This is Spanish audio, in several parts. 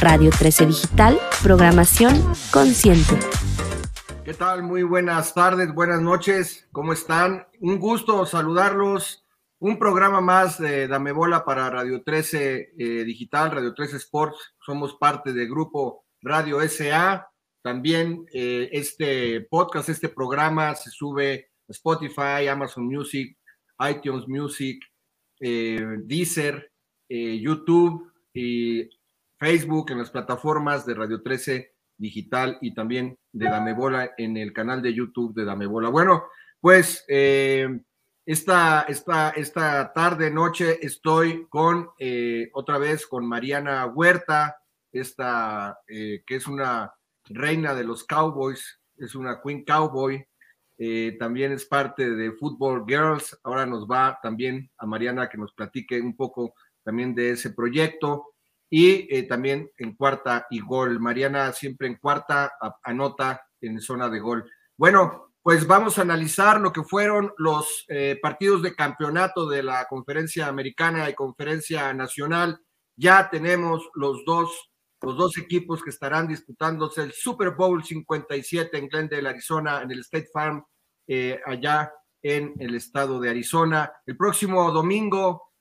Radio 13 Digital, programación consciente. ¿Qué tal? Muy buenas tardes, buenas noches. ¿Cómo están? Un gusto saludarlos. Un programa más de Dame Bola para Radio 13 eh, Digital, Radio 13 Sports. Somos parte del grupo Radio SA. También eh, este podcast, este programa se sube a Spotify, Amazon Music, iTunes Music, eh, Deezer, YouTube y Facebook, en las plataformas de Radio 13 Digital y también de Dame Bola en el canal de YouTube de Dame Bola. Bueno, pues eh, esta, esta, esta tarde, noche, estoy con eh, otra vez con Mariana Huerta, esta eh, que es una reina de los Cowboys, es una Queen Cowboy, también es parte de Football Girls. Ahora nos va también a Mariana que nos platique un poco también de ese proyecto y eh, también en cuarta y gol. Mariana siempre en cuarta anota en zona de gol. Bueno, pues vamos a analizar lo que fueron los eh, partidos de campeonato de la conferencia americana y conferencia nacional. Ya tenemos los dos, los dos equipos que estarán disputándose el Super Bowl 57 en Glendale, Arizona, en el State Farm, eh, allá en el estado de Arizona. El próximo domingo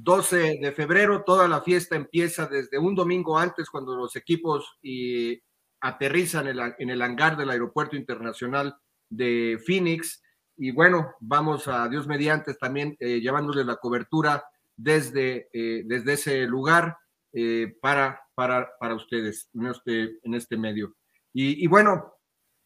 12 de febrero, toda la fiesta empieza desde un domingo antes cuando los equipos y, aterrizan en el, hangar del Aeropuerto Internacional de Phoenix. Y bueno, vamos a Dios mediante también eh, llevándoles la cobertura desde, eh, desde ese lugar eh, para, para, para ustedes en este, en este medio. Y, y bueno,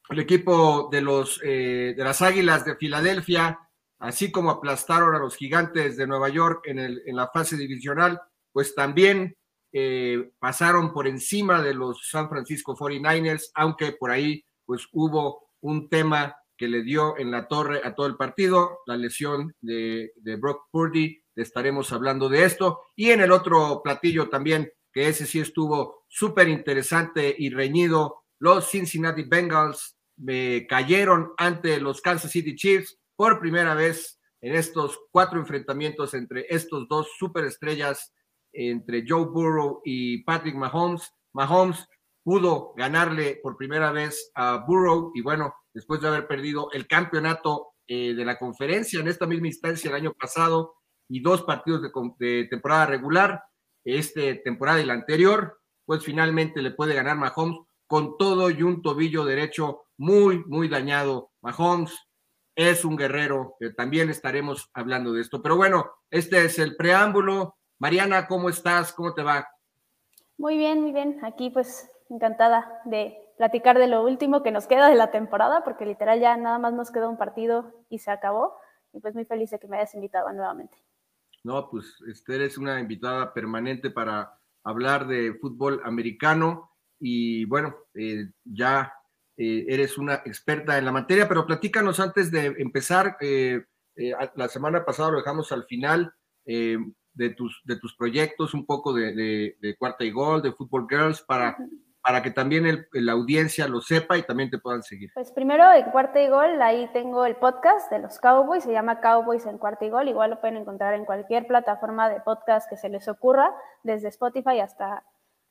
el equipo de, los, de las Águilas de Filadelfia así como aplastaron a los gigantes de Nueva York en, el, la fase divisional, pues también eh, pasaron por encima de los San Francisco 49ers, aunque por ahí pues hubo un tema que le dio en la torre a todo el partido, la lesión de, Brock Purdy, estaremos hablando de esto, y en el otro platillo también, que ese sí estuvo súper interesante y reñido, los Cincinnati Bengals me cayeron ante los Kansas City Chiefs, por primera vez en estos cuatro enfrentamientos entre estos dos superestrellas, entre Joe Burrow y Patrick Mahomes. Mahomes pudo ganarle por primera vez a Burrow y bueno, después de haber perdido el campeonato eh, de la conferencia en esta misma instancia el año pasado y dos partidos de, de temporada regular, este temporada y la anterior, pues finalmente le puede ganar Mahomes con todo y un tobillo derecho muy, muy dañado. Mahomes es un guerrero, que también estaremos hablando de esto. Pero bueno, este es el preámbulo. Mariana, ¿cómo estás? ¿Cómo te va? Muy bien, muy bien. Aquí pues encantada de platicar de lo último que nos queda de la temporada, porque literal ya nada más nos queda un partido y se acabó. Y pues muy feliz de que me hayas invitado nuevamente. No, pues este, eres una invitada permanente para hablar de fútbol americano y bueno, eh, ya eh, eres una experta en la materia, pero platícanos antes de empezar, eh, eh, la semana pasada lo dejamos al final de, tus, de tus proyectos, un poco de, cuarta y gol, de Football Girls, para, para que también la audiencia lo sepa y también te puedan seguir. Pues primero, en cuarta y gol, ahí tengo el podcast de los Cowboys, se llama Cowboys en cuarta y gol, igual lo pueden encontrar en cualquier plataforma de podcast que se les ocurra, desde Spotify hasta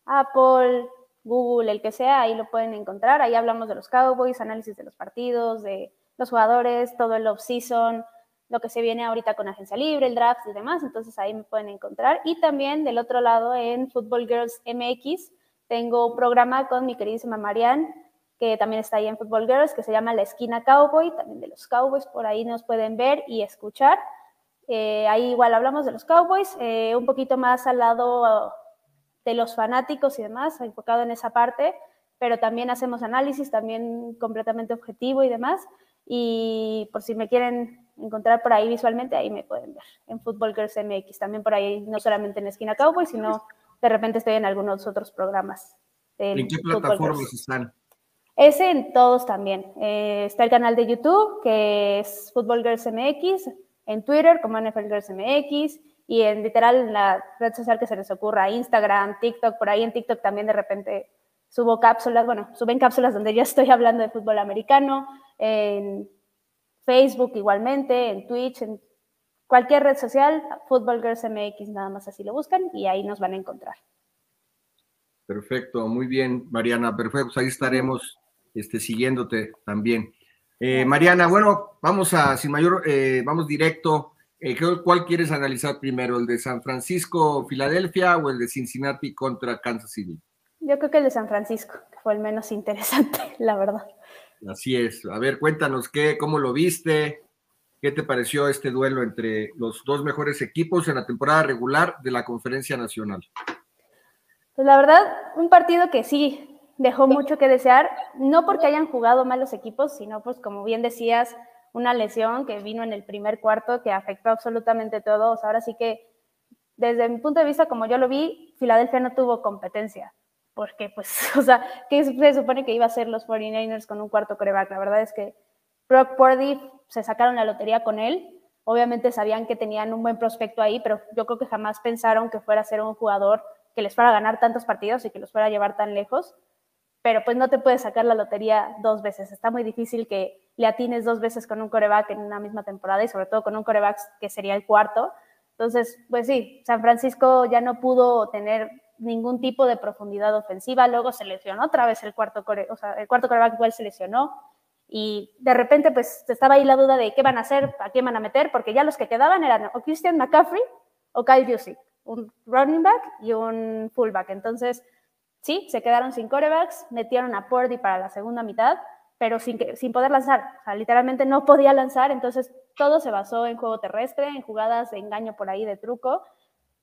Apple, Google, el que sea, ahí lo pueden encontrar. Ahí hablamos de los Cowboys, análisis de los partidos, de los jugadores, todo el off-season, lo que se viene ahorita con agencia libre, el draft y demás. Entonces ahí me pueden encontrar. Y también del otro lado en Football Girls MX tengo un programa con mi queridísima Marianne, que también está ahí en Football Girls, que se llama La Esquina Cowboy, también de los Cowboys. Por ahí nos pueden ver y escuchar. Eh, ahí igual hablamos de los Cowboys, eh, un poquito más al lado de los fanáticos y demás, enfocado en esa parte, pero también hacemos análisis, también completamente objetivo y demás. Y por si me quieren encontrar por ahí visualmente, ahí me pueden ver en Football Girls MX, también por ahí, no solamente en Esquina Cowboy, sino de repente estoy en algunos otros programas. ¿En qué plataformas están? Ese en todos también. Eh, está el canal de YouTube, que es Football Girls MX, en Twitter como NFL Girls MX, y en literal la red social que se les ocurra, Instagram, TikTok, por ahí en TikTok también de repente subo cápsulas, bueno, suben cápsulas donde yo estoy hablando de fútbol americano, en Facebook igualmente, en Twitch, en cualquier red social, Football Girls MX, nada más así lo buscan y ahí nos van a encontrar. Perfecto, muy bien, Mariana. Perfecto, pues ahí estaremos este, siguiéndote también. Eh, Mariana, bueno, vamos a, sin mayor, eh, vamos directo. Eh, ¿Cuál quieres analizar primero, el de San Francisco, Filadelfia o el de Cincinnati contra Kansas City? Yo creo que el de San Francisco, que fue el menos interesante, la verdad. Así es. A ver, cuéntanos qué, cómo lo viste, qué te pareció este duelo entre los dos mejores equipos en la temporada regular de la Conferencia Nacional. Pues la verdad, un partido que sí dejó mucho que desear, no porque hayan jugado mal los equipos, sino pues como bien decías, una lesión que vino en el primer cuarto que afectó absolutamente todo. ahora sí que, desde mi punto de vista, como yo lo vi, Filadelfia no tuvo competencia. Porque, pues, o sea, ¿qué se supone que iba a ser los 49ers con un cuarto coreback? La verdad es que Brock Purdy se sacaron la lotería con él. Obviamente sabían que tenían un buen prospecto ahí, pero yo creo que jamás pensaron que fuera a ser un jugador que les fuera a ganar tantos partidos y que los fuera a llevar tan lejos. Pero pues no te puedes sacar la lotería dos veces. Está muy difícil que le atines dos veces con un coreback en una misma temporada y sobre todo con un coreback que sería el cuarto. Entonces, pues sí, San Francisco ya no pudo tener ningún tipo de profundidad ofensiva, luego se lesionó otra vez el cuarto core, el cuarto coreback igual se lesionó y de repente pues estaba ahí la duda de qué van a hacer, a qué van a meter, porque ya los que quedaban eran o Christian McCaffrey o Kyle Jusic, un running back y un fullback. Entonces, sí, se quedaron sin corebacks, metieron a Purdy para la segunda mitad, pero sin, que, sin poder lanzar. O sea, literalmente no podía lanzar, entonces todo se basó en juego terrestre, en jugadas de engaño por ahí, de truco,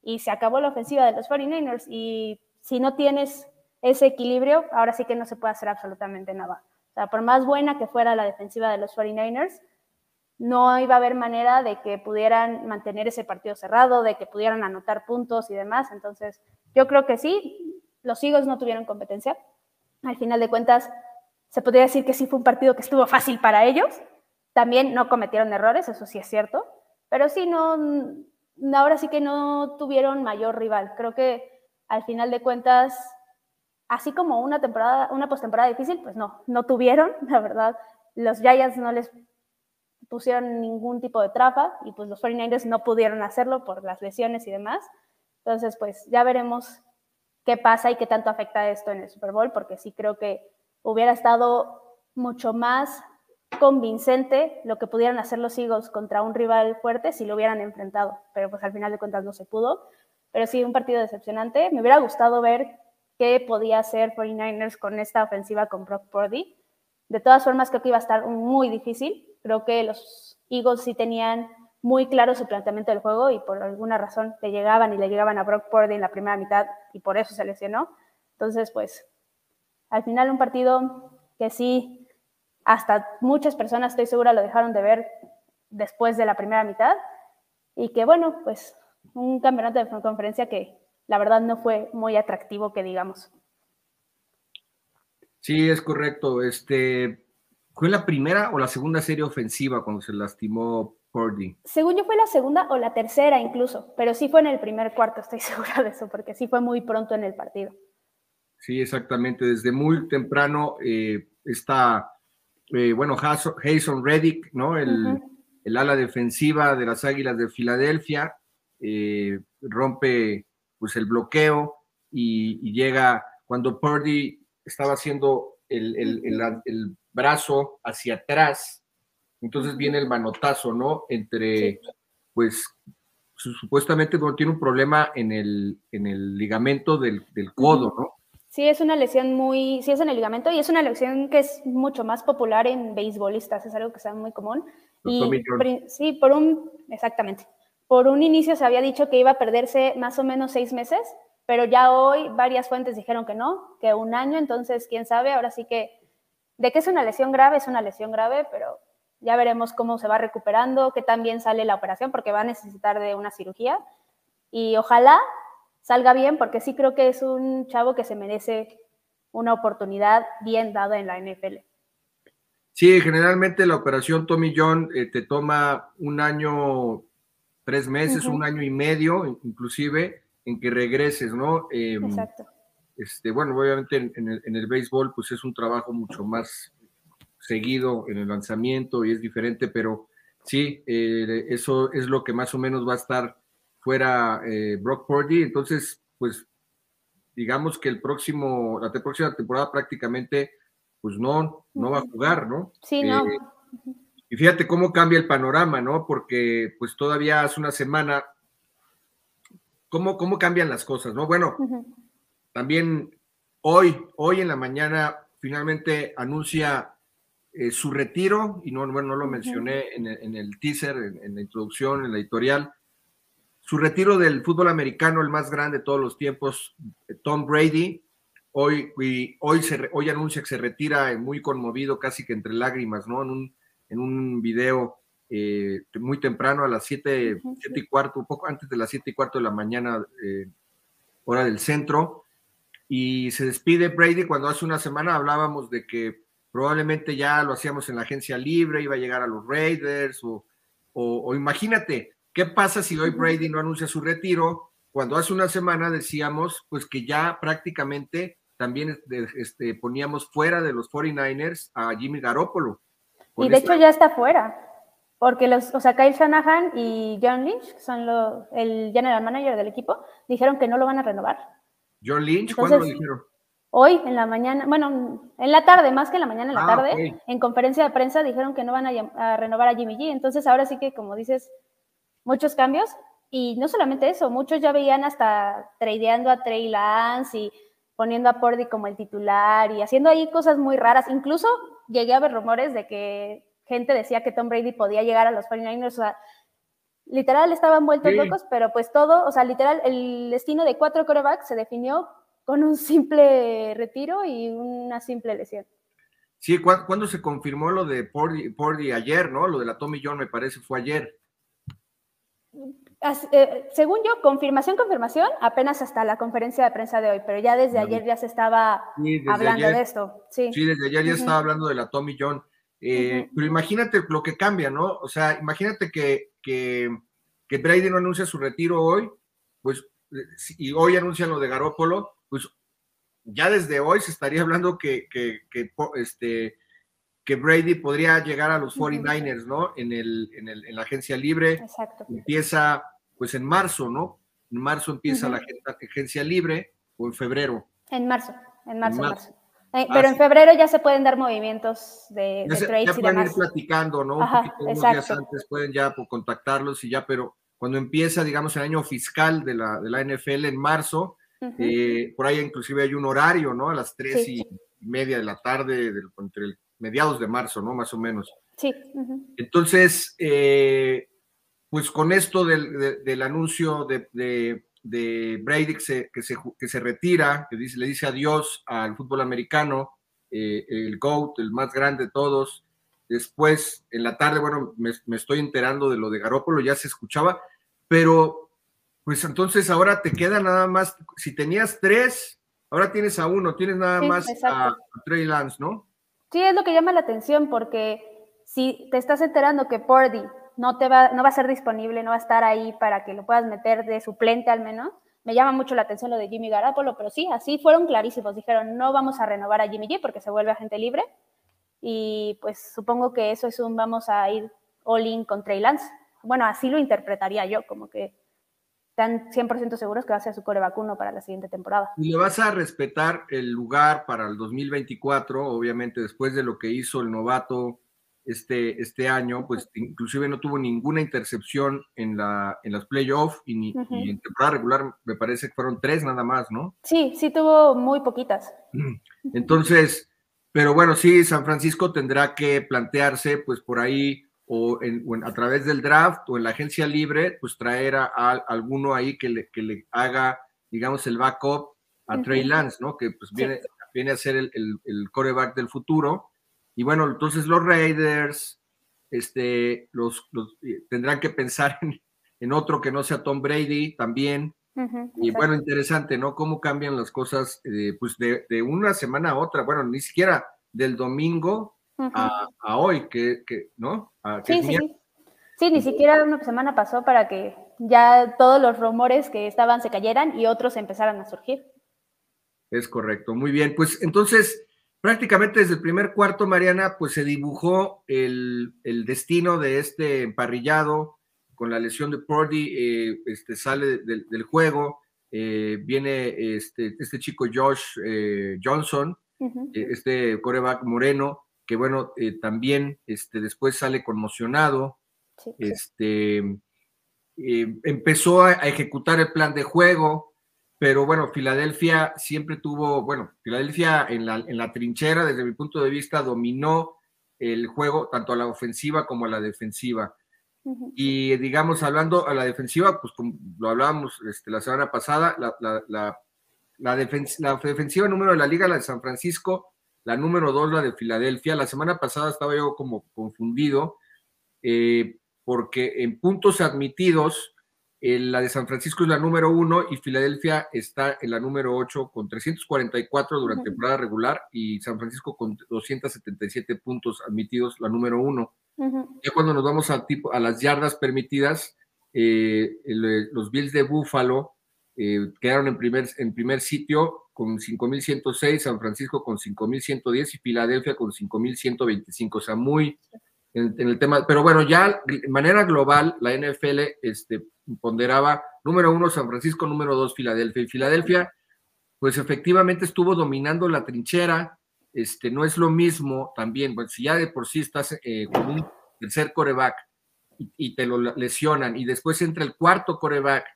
y se acabó la ofensiva de los 49ers. Y si no tienes ese equilibrio, ahora sí que no se puede hacer absolutamente nada. O sea, por más buena que fuera la defensiva de los 49ers, no iba a haber manera de que pudieran mantener ese partido cerrado, de que pudieran anotar puntos y demás. Entonces, yo creo que sí, los Eagles no tuvieron competencia. Al final de cuentas, se podría decir que sí fue un partido que estuvo fácil para ellos. También no cometieron errores, eso sí es cierto, pero sí no, ahora sí que no tuvieron mayor rival. Creo que al final de cuentas, así como una temporada, una postemporada difícil, pues no, no tuvieron, la verdad. Los Giants no les pusieron ningún tipo de trapa y pues los 49ers no pudieron hacerlo por las lesiones y demás. Entonces, pues ya veremos qué pasa y qué tanto afecta esto en el Super Bowl, porque sí creo que hubiera estado mucho más convincente lo que pudieran hacer los Eagles contra un rival fuerte si lo hubieran enfrentado, pero pues al final de cuentas no se pudo. Pero sí, un partido decepcionante. Me hubiera gustado ver qué podía hacer 49ers con esta ofensiva con Brock Purdy. De todas formas, creo que iba a estar muy difícil. Creo que los Eagles sí tenían muy claro su planteamiento del juego y por alguna razón le llegaban y le llegaban a Brock Purdy en la primera mitad y por eso se lesionó. Entonces, pues al final un partido que sí, hasta muchas personas estoy segura lo dejaron de ver después de la primera mitad y que bueno, pues un campeonato de conferencia que la verdad no fue muy atractivo que digamos. Sí, es correcto. Este, ¿Fue la primera o la segunda serie ofensiva cuando se lastimó Purdy? Según yo fue la segunda o la tercera incluso, pero sí fue en el primer cuarto, estoy segura de eso, porque sí fue muy pronto en el partido. Sí, exactamente. Desde muy temprano eh, está, eh, bueno, Jason Reddick, ¿no? El, ala defensiva de las Águilas de Filadelfia, eh, rompe pues el bloqueo y, llega cuando Purdy estaba haciendo el, brazo hacia atrás, entonces viene el manotazo, ¿no? Entre, pues, supuestamente tiene un problema en el, en el ligamento del, del codo, ¿no? Sí, es una lesión muy, sí es en el ligamento y es una lesión que es mucho más popular en beisbolistas, es algo que está muy común. Y sí, por un, exactamente, por un inicio se había dicho que iba a perderse más o menos seis meses, pero ya hoy varias fuentes dijeron que no, que un año, entonces quién sabe, ahora sí que de que es una lesión grave, es una lesión grave, pero ya veremos cómo se va recuperando, qué tan bien sale la operación, porque va a necesitar de una cirugía. Y ojalá salga bien, porque sí creo que es un chavo que se merece una oportunidad bien dada en la NFL. Sí, generalmente la operación Tommy John eh, te toma un año, tres meses, un año y medio, inclusive, en que regreses, ¿no? Em, Exacto. Este, bueno, obviamente en, el, en, el, béisbol, pues es un trabajo mucho más seguido en el lanzamiento y es diferente, pero sí, eh, eso es lo que más o menos va a estar fuera eh, Brock Purdy, entonces, pues digamos que el próximo, la próxima temporada prácticamente, pues no, no va a jugar, ¿no? Sí, no. Eh, y fíjate cómo cambia el panorama, ¿no? Porque pues todavía hace una semana, ¿cómo, cómo cambian las cosas, ¿no? Bueno, también hoy, hoy en la mañana finalmente anuncia eh, su retiro, y no, bueno, no lo mencioné en el, teaser, en, la introducción, en la editorial, su retiro del fútbol americano, el más grande de todos los tiempos, Tom Brady, hoy, hoy, se, hoy anuncia que se retira muy conmovido, casi que entre lágrimas, ¿no? En un, en un video eh, muy temprano, a las 7, y cuarto, un poco antes de las 7 y cuarto de la mañana, eh, hora del centro, y se despide Brady cuando hace una semana hablábamos de que probablemente ya lo hacíamos en la agencia libre, iba a llegar a los Raiders, o, o, imagínate, ¿qué pasa si hoy Brady no anuncia su retiro? Cuando hace una semana decíamos pues que ya prácticamente también este, poníamos fuera de los 49ers a Jimmy Garoppolo. Y de hecho ya está fuera, porque los, o sea, Kyle Shanahan y John Lynch, que son los, el general manager del equipo, dijeron que no lo van a renovar. John Lynch, ¿cuándo lo dijeron? Hoy en la mañana, bueno, en la tarde, más que en la mañana, en la ah, tarde, en conferencia de prensa dijeron que no van a, renovar a Jimmy G. Entonces ahora sí que, como dices, muchos cambios. Y no solamente eso, muchos ya veían hasta tradeando a Trey Lance y poniendo a Pordy como el titular y haciendo ahí cosas muy raras. Incluso llegué a ver rumores de que gente decía que Tom Brady podía llegar a los 49ers. O sea, literal estaban vueltos locos, pero pues todo, o sea, literal, el destino de cuatro corebacks se definió con un simple retiro y una simple lesión. Sí, ¿cuándo se confirmó lo de Pordy, ayer, no? Lo de la Tommy John me parece fue ayer. Eh, según yo, confirmación, confirmación, apenas hasta la conferencia de prensa de hoy, pero ya desde ayer ya se estaba hablando de esto. Sí. desde ayer ya estaba hablando de la Tommy John. Eh, pero imagínate lo que cambia, ¿no? O sea, imagínate que, que, que Brady no anuncia su retiro hoy, pues, y hoy anuncian lo de Garópolo, pues ya desde hoy se estaría hablando que, este, que Brady podría llegar a los 49ers, ¿no? En, el, en, la agencia libre. Exacto. Empieza, pues en marzo, ¿no? En marzo empieza la agencia libre o en febrero. En marzo, en marzo, en marzo. Eh, ah, pero en febrero ya se pueden dar movimientos de, de trades ya pueden ir platicando, ¿no? Un poquito unos días antes pueden ya contactarlos y ya, pero cuando empieza, digamos, el año fiscal de la, de la NFL en marzo, eh, por ahí inclusive hay un horario, ¿no? A las tres y media de la tarde, entre mediados de marzo, ¿no? Más o menos. Sí. Entonces, eh, pues con esto del, anuncio de, Brady que se, que se, retira, que dice, le dice adiós al fútbol americano, eh, el GOAT, el más grande de todos. Después, en la tarde, bueno, me, me estoy enterando de lo de Garópolo, ya se escuchaba, pero pues entonces ahora te queda nada más, si tenías tres, ahora tienes a uno, tienes nada más a, Trey Lance, ¿no? Sí, es lo que llama la atención, porque si te estás enterando que Pordy no, te va, no va a ser disponible, no va a estar ahí para que lo puedas meter de suplente al menos, me llama mucho la atención lo de Jimmy Garapolo, pero sí, así fueron clarísimos. Dijeron, no vamos a renovar a Jimmy G porque se vuelve agente libre. Y pues supongo que eso es un vamos a ir all in con Trey Lance. Bueno, así lo interpretaría yo, como que están 100% seguros que va a ser su core vacuno para la siguiente temporada. Y le vas a respetar el lugar para el 2024, obviamente después de lo que hizo el novato este, este año, pues inclusive no tuvo ninguna intercepción en, la, en las playoffs y, ni, en temporada regular me parece que fueron tres nada más, ¿no? Sí, sí tuvo muy poquitas. Entonces, pero bueno, sí, San Francisco tendrá que plantearse pues por ahí o, en, a través del draft o en la agencia libre, pues traer a, alguno ahí que le, que le, haga, digamos, el backup a Trey Lance, ¿no? Que pues viene, viene a ser el, el, coreback del futuro. Y bueno, entonces los Raiders este, los, eh, tendrán que pensar en, otro que no sea Tom Brady también. y bueno, interesante, ¿no? Cómo cambian las cosas, eh, pues de, de, una semana a otra. Bueno, ni siquiera del domingo a, hoy, que, ¿no? sí, sí, sí. ni siquiera una semana pasó para que ya todos los rumores que estaban se cayeran y otros empezaran a surgir. Es correcto, muy bien. Pues entonces, prácticamente desde el primer cuarto, Mariana, pues se dibujó el, destino de este emparrillado con la lesión de Pordy, eh, este, sale del, juego. eh, viene este, este chico Josh eh, Johnson, este coreback moreno, que bueno, también este, después sale conmocionado. Este, empezó a, ejecutar el plan de juego, pero bueno, Filadelfia siempre tuvo, bueno, Filadelfia en la, en la trinchera, desde mi punto de vista, dominó el juego tanto a la ofensiva como a la defensiva. Y digamos, hablando a la defensiva, pues como lo hablábamos este, la semana pasada, la, la, la, defensiva número de la liga, la de San Francisco, la número dos, la de Filadelfia. La semana pasada estaba yo como confundido, eh, porque en puntos admitidos, la de San Francisco es la número uno y Filadelfia está en la número ocho con 344 durante temporada regular y San Francisco con 277 puntos admitidos, la número uno. Ya cuando nos vamos a, tipo, a las yardas permitidas, eh, los Bills de Buffalo eh, quedaron en primer, en primer sitio con 5.106, San Francisco con 5.110 y Filadelfia con 5.125. O sea, muy en, el tema. Pero bueno, ya de manera global, la NFL este, ponderaba número uno San Francisco, número dos Filadelfia. Y Filadelfia, pues efectivamente estuvo dominando la trinchera, este, no es lo mismo también, bueno, si ya de por sí estás eh, con un tercer coreback y, te lo lesionan y después entra el cuarto coreback,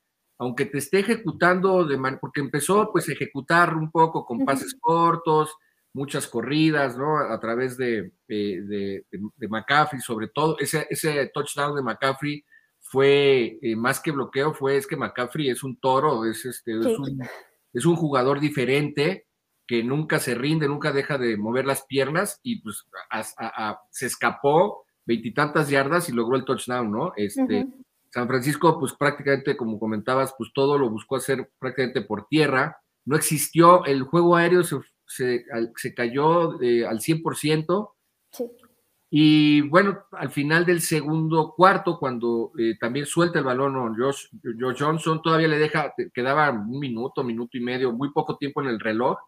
aunque te esté ejecutando, de porque empezó pues a ejecutar un poco con pases cortos, muchas corridas, ¿no? A través de, de, McCaffrey, sobre todo, ese, ese touchdown de McCaffrey fue eh, más que bloqueo, fue es que McCaffrey es un toro, es, este, es, un, es un jugador diferente que nunca se rinde, nunca deja de mover las piernas y pues se escapó veintitantas yardas y logró el touchdown, ¿no? Este, San Francisco, pues prácticamente, como comentabas, pues todo lo buscó hacer prácticamente por tierra. No existió, el juego aéreo se, se, cayó al 100%. Sí. Y bueno, al final del segundo cuarto, cuando eh, también suelta el balón Josh, Josh, Johnson, todavía le deja, quedaba un minuto, minuto y medio, muy poco tiempo en el reloj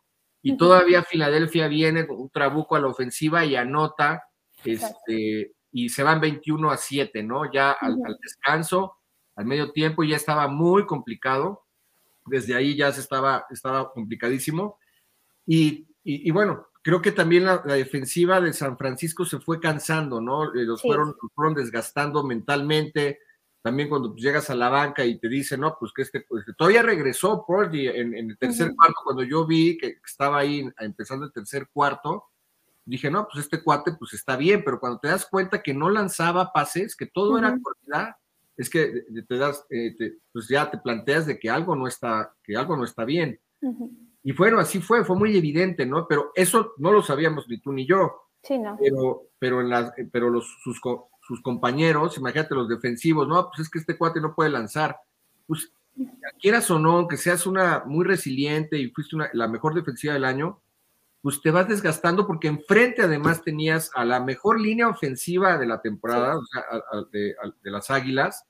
y todavía Filadelfia viene con un trabuco a la ofensiva y anota, este, y se van 21 a 7, ¿no? Ya al, descanso, al medio tiempo, ya estaba muy complicado. Desde ahí ya se estaba, estaba complicadísimo. Y, y, bueno, creo que también la, defensiva de San Francisco se fue cansando, ¿no? Eh, los, fueron, los fueron desgastando mentalmente también cuando pues, llegas a la banca y te dicen, no, pues que este, pues, todavía regresó Porgy en, en, el tercer cuarto, cuando yo vi que estaba ahí empezando el tercer cuarto, dije, no, pues este cuate pues está bien, pero cuando te das cuenta que no lanzaba pases, que todo era cortidad, es que te das, eh, pues ya te planteas de que algo no está, que algo no está bien. Y bueno, así fue, fue muy evidente, ¿no? Pero eso no lo sabíamos ni tú ni yo. Sí, no. Pero, pero, en las, pero los, sus, sus compañeros, imagínate los defensivos, no, pues es que este cuate no puede lanzar. Pues quieras o no, que seas una muy resiliente y fuiste una, la mejor defensiva del año, pues te vas desgastando porque enfrente además tenías a la mejor línea ofensiva de la temporada, o sea, de, las Águilas,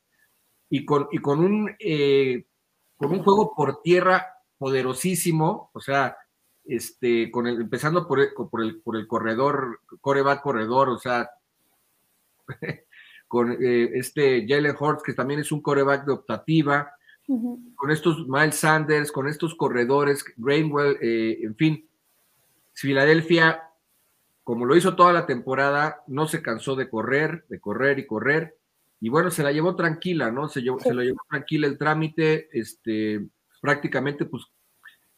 y con, y con un eh, con un juego por tierra poderosísimo, o sea, este, con el, empezando por el, por el, por el corredor, coreback corredor, o sea, con eh, este Jalen Hurts, que también es un coreback de optativa, con estos Miles Sanders, con estos corredores, Rainwell, eh, en fin, Filadelfia, como lo hizo toda la temporada, no se cansó de correr, de correr y correr, y bueno, se la llevó tranquila, ¿no? Se, llevó, se lo llevó tranquila el trámite, este, prácticamente, pues,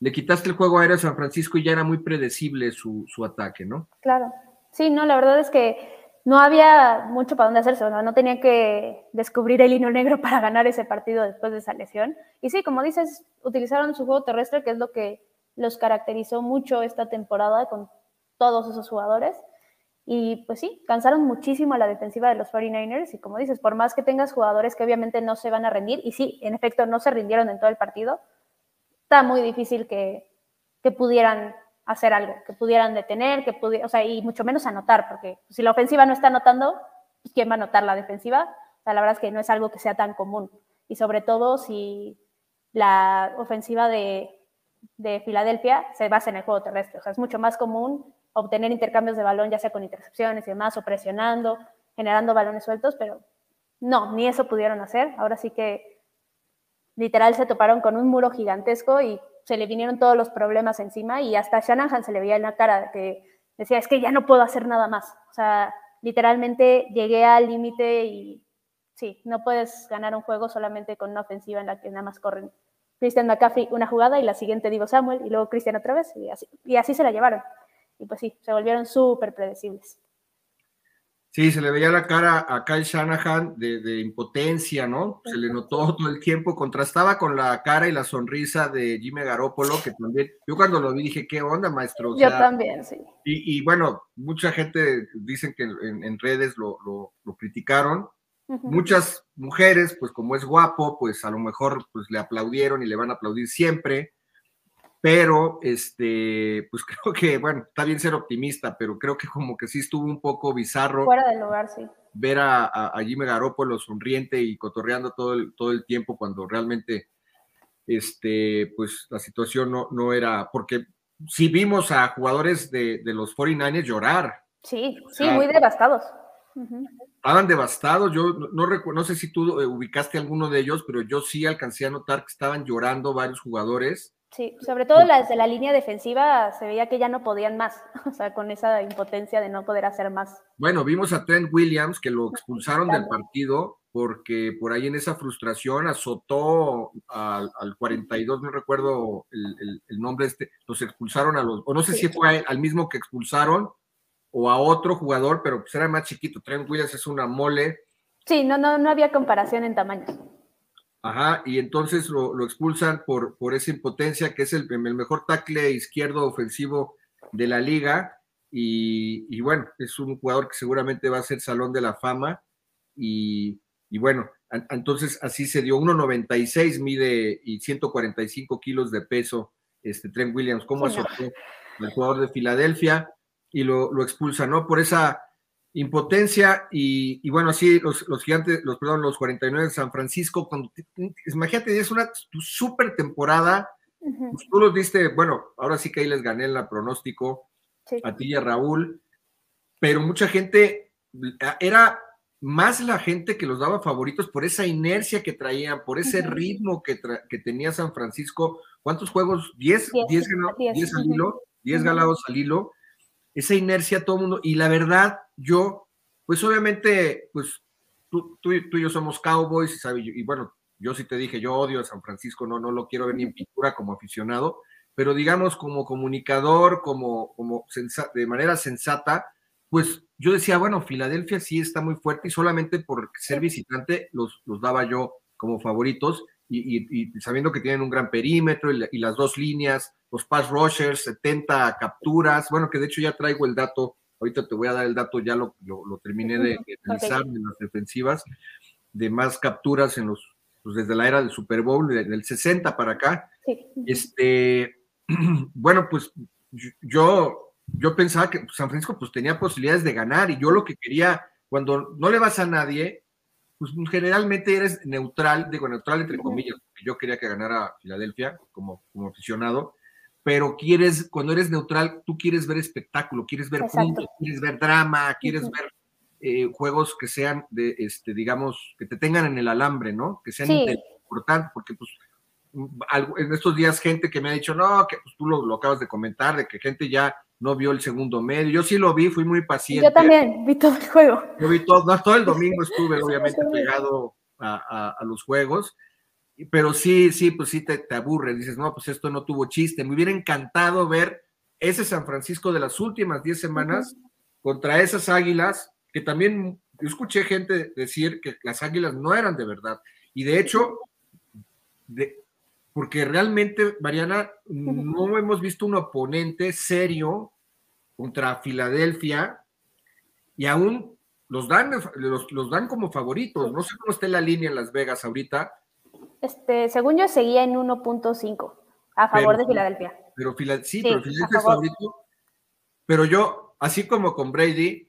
le quitaste el juego aéreo a San Francisco y ya era muy predecible su, su ataque, ¿no? Claro. Sí, no, la verdad es que no había mucho para dónde hacerse, no tenía que descubrir el hino negro para ganar ese partido después de esa lesión. Y sí, como dices, utilizaron su juego terrestre, que es lo que los caracterizó mucho esta temporada con todos esos jugadores. Y pues sí, cansaron muchísimo a la defensiva de los 49ers y como dices, por más que tengas jugadores que obviamente no se van a rendir, y sí, en efecto no se rindieron en todo el partido, está muy difícil que, que pudieran hacer algo, que pudieran detener, que pudiera, o sea, y mucho menos anotar, porque si la ofensiva no está anotando, pues ¿quién va a anotar la defensiva? O sea, la verdad es que no es algo que sea tan común. Y sobre todo si la ofensiva de, de Filadelfia se basa en el juego terrestre. O sea, es mucho más común obtener intercambios de balón, ya sea con intercepciones y demás, o presionando, generando balones sueltos, pero no, ni eso pudieron hacer. Ahora sí que literal se toparon con un muro gigantesco y se le vinieron todos los problemas encima y hasta Shanahan se le veía en la cara que decía, es que ya no puedo hacer nada más. O sea, literalmente llegué al límite y sí, no puedes ganar un juego solamente con una ofensiva en la que nada más corren Christian McCaffrey una jugada y la siguiente Divo Samuel y luego Christian otra vez y así, y así se la llevaron. Y pues sí, se volvieron súper predecibles. Sí, se le veía la cara a Kyle Shanahan de, impotencia, ¿no? Se le notó todo el tiempo, contrastaba con la cara y la sonrisa de Jimmy Garoppolo, que también, yo cuando lo vi dije, ¿qué onda, maestro? yo también, sí. Y, bueno, mucha gente dicen que en, redes lo, lo, criticaron, muchas mujeres, pues como es guapo, pues a lo mejor pues le aplaudieron y le van a aplaudir siempre, pero este, pues creo que, bueno, está bien ser optimista, pero creo que como que sí estuvo un poco bizarro. Fuera del lugar, sí. Ver a, a, Jimmy Garoppolo sonriente y cotorreando todo el, todo el tiempo cuando realmente, este, pues la situación no, no era, porque sí vimos a jugadores de, de los 49ers llorar. Sí, sí, muy devastados. Estaban devastados, yo no, no, no sé si tú eh, ubicaste alguno de ellos, pero yo sí alcancé a notar que estaban llorando varios jugadores. Sí, sobre todo las de la línea defensiva se veía que ya no podían más, o sea, con esa impotencia de no poder hacer más. Bueno, vimos a Trent Williams que lo expulsaron del partido porque por ahí en esa frustración azotó al, 42, no recuerdo el, nombre este, los expulsaron a los, o no sé si fue al mismo que expulsaron o a otro jugador, pero pues era más chiquito. Trent Williams es una mole. Sí, no, no, no había comparación en tamaños. Ajá, y entonces lo, expulsan por, por esa impotencia, que es el, mejor tackle izquierdo ofensivo de la liga. Y, bueno, es un jugador que seguramente va a ser Salón de la Fama. Y, bueno, entonces así se dio 1.96 mide y 145 kilos de peso este Trent Williams, como azotó el jugador de Filadelfia y lo, lo expulsa, ¿no? Por esa impotencia y, bueno, así los, los, gigantes, los, perdón, los 49 de San Francisco, cuando, imagínate, es una super temporada, pues, tú los diste, bueno, ahora sí que ahí les gané el pronóstico a ti y a Raúl, pero mucha gente, era más la gente que los daba favoritos por esa inercia que traían, por ese ritmo que, que, tenía San Francisco. ¿Cuántos juegos? ¿10? ¿10, al hilo? ¿10 galados al hilo? Esa inercia todo el mundo, y la verdad, yo, pues obviamente, pues tú, tú, y yo somos cowboys, y, y bueno, yo sí te dije, yo odio a San Francisco, no, no lo quiero ver ni en pintura como aficionado, pero digamos como comunicador, como, como de manera sensata, pues yo decía, bueno, Filadelfia sí está muy fuerte y solamente por ser visitante los, los daba yo como favoritos y, sabiendo que tienen un gran perímetro y, las dos líneas, los pass rushers, 70 capturas, bueno, que de hecho ya traigo el dato, ahorita te voy a dar el dato, ya lo, lo, terminé de, realizar en las defensivas, de más capturas en los, pues desde la era del Super Bowl, del 60 para acá. Este, bueno, pues yo, yo pensaba que San Francisco pues tenía posibilidades de ganar y yo lo que quería, cuando no le vas a nadie, pues generalmente eres neutral, digo neutral entre comillas, porque yo quería que ganara Filadelfia como, como aficionado, pero quieres, cuando eres neutral, tú quieres ver espectáculo, quieres ver puntos, quieres ver drama, quieres ver eh, juegos que sean de, este, digamos, que te tengan en el alambre, ¿no? Que sean importantes, porque pues en estos días gente que me ha dicho, no, que pues, tú lo, lo acabas de comentar, de que gente ya no vio el segundo medio. Yo sí lo vi, fui muy paciente. Yo también vi todo el juego. Yo vi todo, todo el domingo estuve obviamente pegado a, los juegos, pero sí, sí, pues sí te, te, aburre, dices, no, pues esto no tuvo chiste. Me hubiera encantado ver ese San Francisco de las últimas 10 semanas contra esas águilas, que también yo escuché gente decir que las águilas no eran de verdad. Y de hecho, de, porque realmente, Mariana, no hemos visto un oponente serio contra Filadelfia y aún los dan, los, dan como favoritos. No sé cómo está la línea en Las Vegas ahorita. Este, según yo, seguía en 1.5 a favor de Filadelfia. Pero sí, pero Filadelfia es favorito. Pero yo, así como con Brady,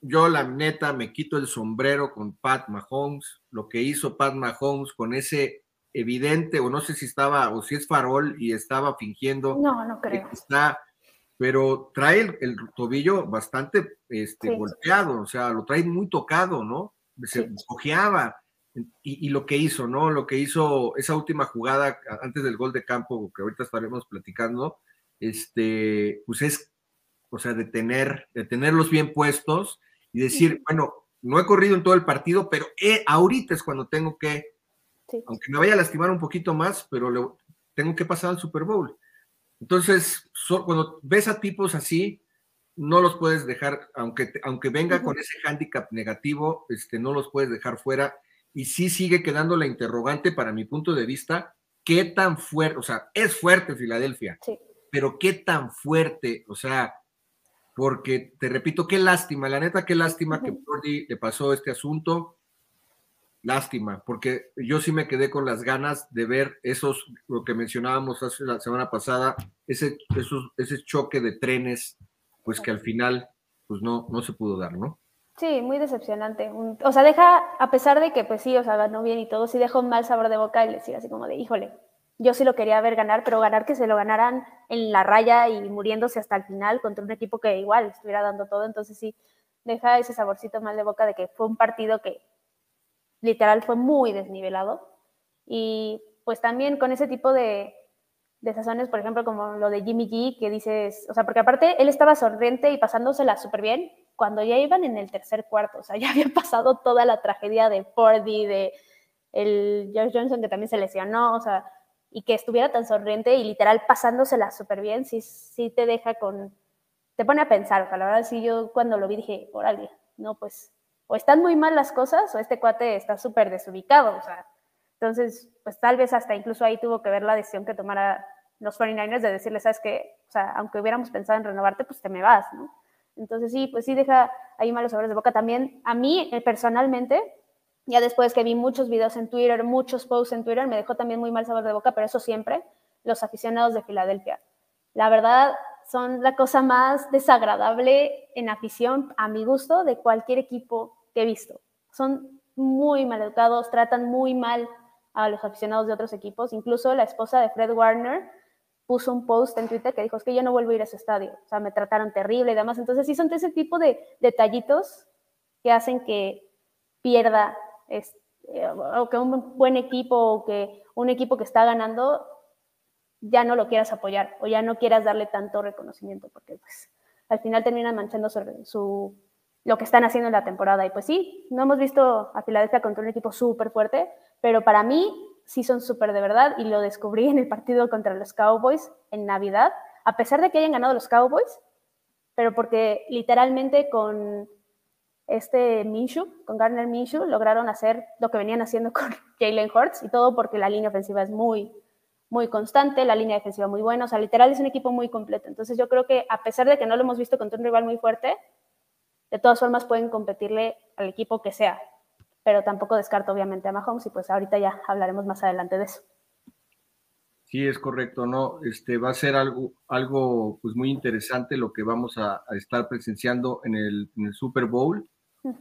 yo la neta me quito el sombrero con Pat Mahomes, lo que hizo Pat Mahomes con ese evidente, o no sé si estaba, o si es farol y estaba fingiendo. No, no creo. Está, pero trae el, tobillo bastante este, golpeado, o sea, lo trae muy tocado, ¿no? Se cojeaba. y, lo que hizo, ¿no? Lo que hizo esa última jugada antes del gol de campo, que ahorita estaremos platicando, este, pues es, o sea, de, tener, de tenerlos bien puestos y decir, bueno, no he corrido en todo el partido, pero ahorita es cuando tengo que, aunque me vaya a lastimar un poquito más, pero tengo que pasar al Super Bowl. Entonces, cuando ves a tipos así, no los puedes dejar, aunque, aunque venga con ese handicap negativo, este, no los puedes dejar fuera. Y sí sigue quedando la interrogante para mi punto de vista, qué tan fuerte, o sea, es fuerte Filadelfia, pero qué tan fuerte, o sea, porque te repito, qué lástima, la neta, qué lástima que Jordi le pasó este asunto. Lástima, porque yo sí me quedé con las ganas de ver esos, lo que mencionábamos hace la semana pasada, ese, ese choque de trenes pues que al final pues no, no se pudo dar, ¿no? Sí, muy decepcionante. o sea, deja, a pesar de que pues sí, o sea, ganó bien y todo, sí deja un mal sabor de boca el decir así como de, híjole, yo sí lo quería ver ganar, pero ganar que se lo ganaran en la raya y muriéndose hasta el final contra un equipo que igual estuviera dando todo, entonces sí, deja ese saborcito mal de boca de que fue un partido que literal fue muy desnivelado. Y pues también con ese tipo de, de sazones, por ejemplo, como lo de Jimmy G, que dices, o sea, porque aparte él estaba sonriente y pasándosela súper bien cuando ya iban en el tercer cuarto, o sea, ya había pasado toda la tragedia de Fordy, de el George Johnson que también se lesionó, o sea, y que estuviera tan sonriente y literal pasándosela súper bien, sí, sí te deja con, te pone a pensar, o sea, la verdad sí yo cuando lo vi dije, órale, no, pues, o están muy mal las cosas o este cuate está súper desubicado, o sea, entonces, pues tal vez hasta incluso ahí tuvo que ver la decisión que tomara los 49ers de decirle, sabes que, o sea, aunque hubiéramos pensado en renovarte, pues te me vas, ¿no? Entonces sí, pues sí deja ahí malos sabores de boca. También a mí eh, personalmente, ya después que vi muchos videos en Twitter, muchos posts en Twitter, me dejó también muy mal sabor de boca, pero eso siempre, los aficionados de Filadelfia. La verdad, son la cosa más desagradable en afición, a mi gusto, de cualquier equipo he visto. Son muy mal educados, tratan muy mal a los aficionados de otros equipos. Incluso la esposa de Fred Warner puso un post en Twitter que dijo, es que yo no vuelvo a ir a ese estadio, o sea, me trataron terrible y demás. Entonces sí son ese tipo de detallitos que hacen que pierda, eh, o que un buen equipo o que un equipo que está ganando ya no lo quieras apoyar o ya no quieras darle tanto reconocimiento, porque pues al final terminan manchando su, lo que están haciendo en la temporada. Y pues sí, no hemos visto a Filadelfia contra un equipo súper fuerte, pero para mí sí son súper de verdad y lo descubrí en el partido contra los Cowboys en Navidad, a pesar de que hayan ganado los Cowboys, pero porque literalmente con este Minshew, con Garner Minshew, lograron hacer lo que venían haciendo con Jalen Hurts y todo porque la línea ofensiva es muy, muy constante, la línea defensiva muy buena, o sea, literal es un equipo muy completo. Entonces yo creo que a pesar de que no lo hemos visto contra un rival muy fuerte, de todas formas pueden competirle al equipo que sea pero tampoco descarto obviamente a Mahomes y pues ahorita ya hablaremos más adelante de eso. Sí, es correcto, ¿no? Este va a ser algo, algo pues muy interesante lo que vamos a, estar presenciando en el, Super Bowl.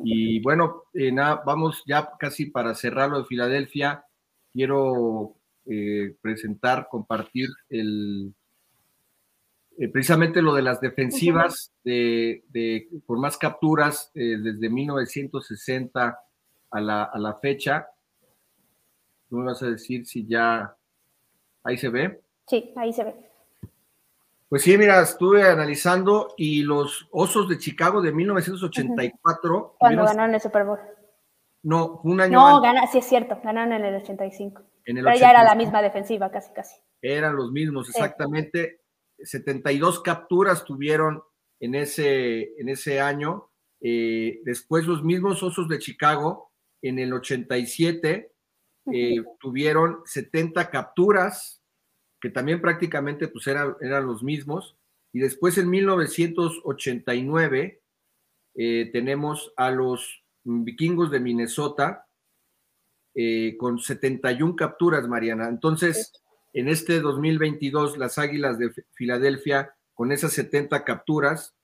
Y bueno, eh, nada, vamos ya casi para cerrarlo de Filadelfia. Quiero eh, presentar, compartir el, eh, precisamente lo de las defensivas de, de, por más capturas desde 1960 a la, a la fecha. ¿Tú me vas a decir si ya ahí se ve? Sí, ahí se ve. Pues sí, mira, estuve analizando y los Osos de Chicago de 1984. Cuando ganaron el Super Bowl. No, un año No, gana, sí es cierto, ganaron en el 85. En el Pero ya era la misma defensiva, casi, casi. Eran los mismos, exactamente. 72 capturas tuvieron en ese, en ese año. Eh, después los mismos Osos de Chicago en el 87 eh, tuvieron 70 capturas, que también prácticamente pues eran, eran los mismos. Y después en 1989 eh, tenemos a los vikingos de Minnesota con 71 capturas, Mariana. Entonces, en este 2022, las Águilas de Filadelfia, con esas 70 capturas,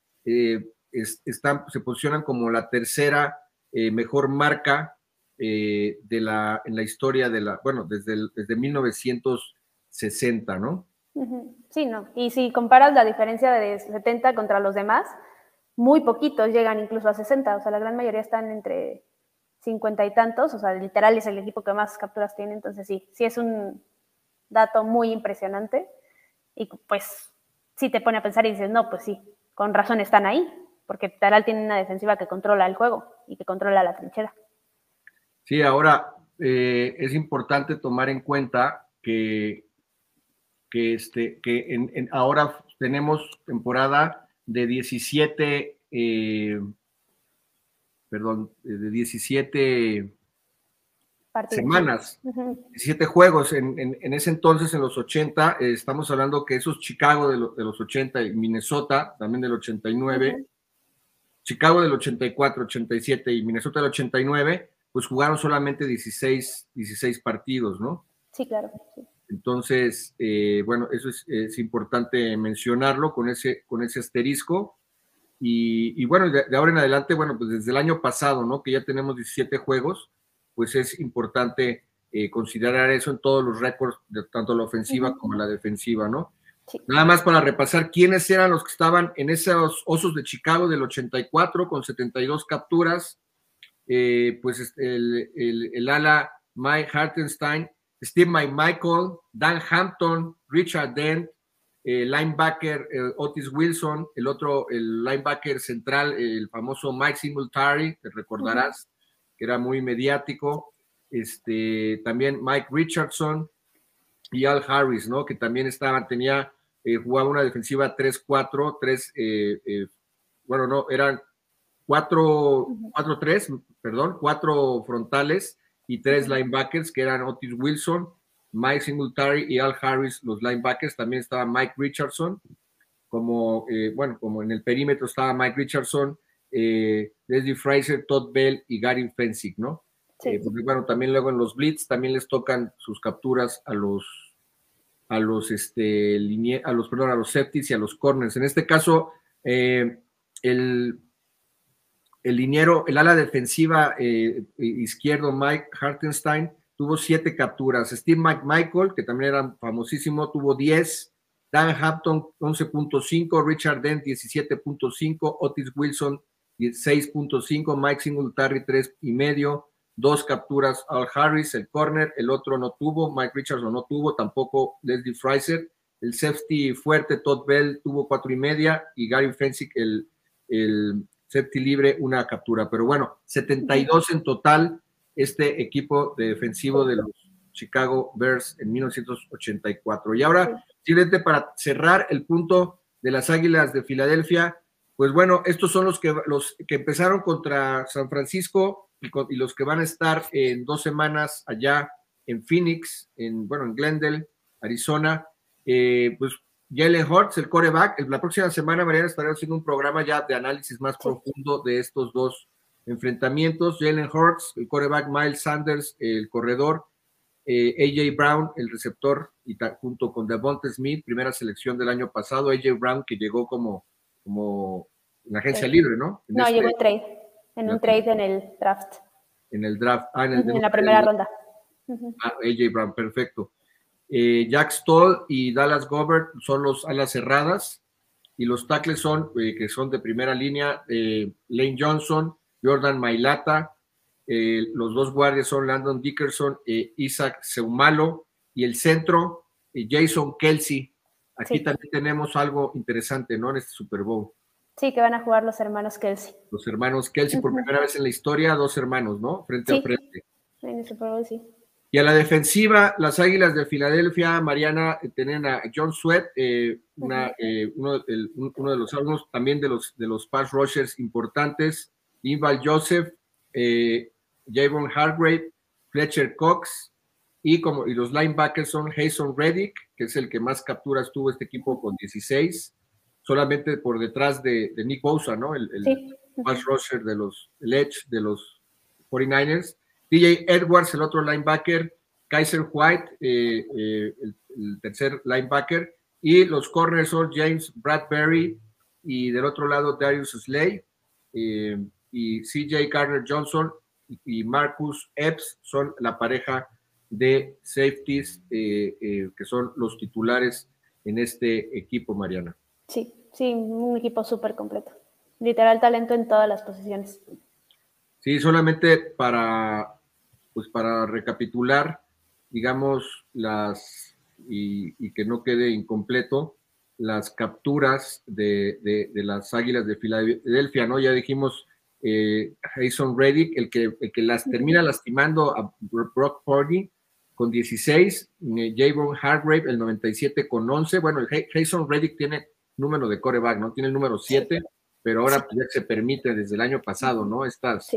están, se posicionan como la tercera mejor marca eh, de la, en la historia de la, bueno, desde, desde 1960, ¿no? Sí, no. Y si comparas la diferencia de 70 contra los demás, muy poquitos llegan incluso a 60, o sea, la gran mayoría están entre cincuenta y tantos, o sea, literal es el equipo que más capturas tiene, entonces sí, sí es un dato muy impresionante y pues sí te pone a pensar y dices, no, pues sí, con razón están ahí, porque literal tiene una defensiva que controla el juego y que controla la trinchera. Sí, ahora eh, es importante tomar en cuenta que, que, este, que en, ahora tenemos temporada de 17, eh, perdón, de 17 semanas, 17 juegos. En, en, ese entonces, en los 80, eh, estamos hablando que esos Chicago de, de, los 80 y Minnesota, también del 89, Chicago del 84, 87 y Minnesota del 89, pues jugaron solamente 16, 16 partidos, ¿no? Sí, claro. Entonces, eh, bueno, eso es, importante mencionarlo con ese, con ese asterisco. Y, bueno, de, ahora en adelante, bueno, pues desde el año pasado, ¿no? Que ya tenemos 17 juegos, pues es importante eh, considerar eso en todos los récords, de tanto la ofensiva como la defensiva, ¿no? Nada más para repasar quiénes eran los que estaban en esos Osos de Chicago del 84 con 72 capturas, eh, pues este, el, el, ala Mike Hartenstein, Steve Michael, Dan Hampton, Richard Dent, el linebacker Otis Wilson, el otro, el linebacker central, el famoso Mike Singletary, te recordarás, que era muy mediático, este, también Mike Richardson y Al Harris, ¿no? Que también estaba, tenía, eh, jugaba una defensiva 3-4, 3, eh, bueno, no, eran 4-3, perdón, cuatro frontales y tres linebackers que eran Otis Wilson, Mike Singletary y Al Harris, los linebackers. También estaba Mike Richardson, como, eh, bueno, como en el perímetro estaba Mike Richardson, eh, Leslie Fraser, Todd Bell y Gary Fensick, ¿no? Sí. Eh, porque, bueno, también luego en los blitz también les tocan sus capturas a los a los este a los perdón a los safeties y a los corners. En este caso el el liniero, el ala defensiva eh, izquierdo, Mike Hartenstein, tuvo siete capturas. Steve McMichael, que también era famosísimo, tuvo 10. Dan Hampton, 11.5. Richard Dent, 17.5. Otis Wilson, 6.5. Mike Singletary, medio, Dos capturas. Al Harris, el corner. El otro no tuvo. Mike Richardson no tuvo. Tampoco Leslie Fraser. El safety fuerte, Todd Bell, tuvo cuatro y media. Y Gary Fensick, el, el safety libre, una captura. Pero bueno, 72 en total este equipo de defensivo de los Chicago Bears en 1984. Y ahora, simplemente para cerrar el punto de las Águilas de Filadelfia, pues bueno, estos son los que, los que empezaron contra San Francisco y, los que van a estar en dos semanas allá en Phoenix, en, bueno, en Glendale, Arizona. Eh, pues Jalen Hurts, el coreback. La próxima semana, Mariana, estaré haciendo un programa ya de análisis más profundo de estos dos enfrentamientos. Jalen Hurts, el coreback, Miles Sanders, el corredor, eh, AJ Brown, el receptor, y junto con Devonta Smith, primera selección del año pasado. AJ Brown, que llegó como, como en agencia libre, ¿no? no, este llegó en trade, en un trade en el draft. En el draft, ah, en, el, en la primera ronda. Ah, AJ Brown, perfecto. Eh, Jack Stoll y Dallas Gobert son los alas cerradas y los tackles son, eh, que son de primera línea, eh, Lane Johnson, Jordan Mailata, los dos guardias son Landon Dickerson e Isaac Seumalo y el centro, Jason Kelsey. Aquí también tenemos algo interesante, ¿no? En este Super Bowl. Sí, que van a jugar los hermanos Kelsey. Los hermanos Kelsey, por primera vez en la historia, dos hermanos, ¿no? Frente a frente. En el Super Bowl, sí. Y a la defensiva, las Águilas de Filadelfia, Mariana, eh, tienen a John Sweat, eh, eh, uno, de los algunos también de los, de los pass rushers importantes, Inval Joseph, Javon Hargrave, Fletcher Cox, y, como, y los linebackers son Jason Reddick, que es el que más capturas tuvo este equipo con 16, solamente por detrás de, Nick Bosa, ¿no? El, pass rusher de los, el edge de los 49ers. DJ Edwards, el otro linebacker, Kaiser White, eh, eh, el, tercer linebacker, y los corners son James Bradbury y del otro lado Darius Slay, eh, y CJ Carter Johnson y Marcus Epps son la pareja de safeties que son los titulares en este equipo, Mariana. Sí, sí, un equipo súper completo. Literal talento en todas las posiciones. Sí, solamente para, pues para recapitular, digamos, las, y, que no quede incompleto, las capturas de, de, las Águilas de Filadelfia, ¿no? Ya dijimos eh, Jason Reddick, el que, el que las termina lastimando a Brock Purdy con 16, eh, Javon Hargrave el 97 con 11, bueno, Jason Reddick tiene número de coreback, ¿no? Tiene el número 7, pero ahora ya se permite desde el año pasado, ¿no? Estas,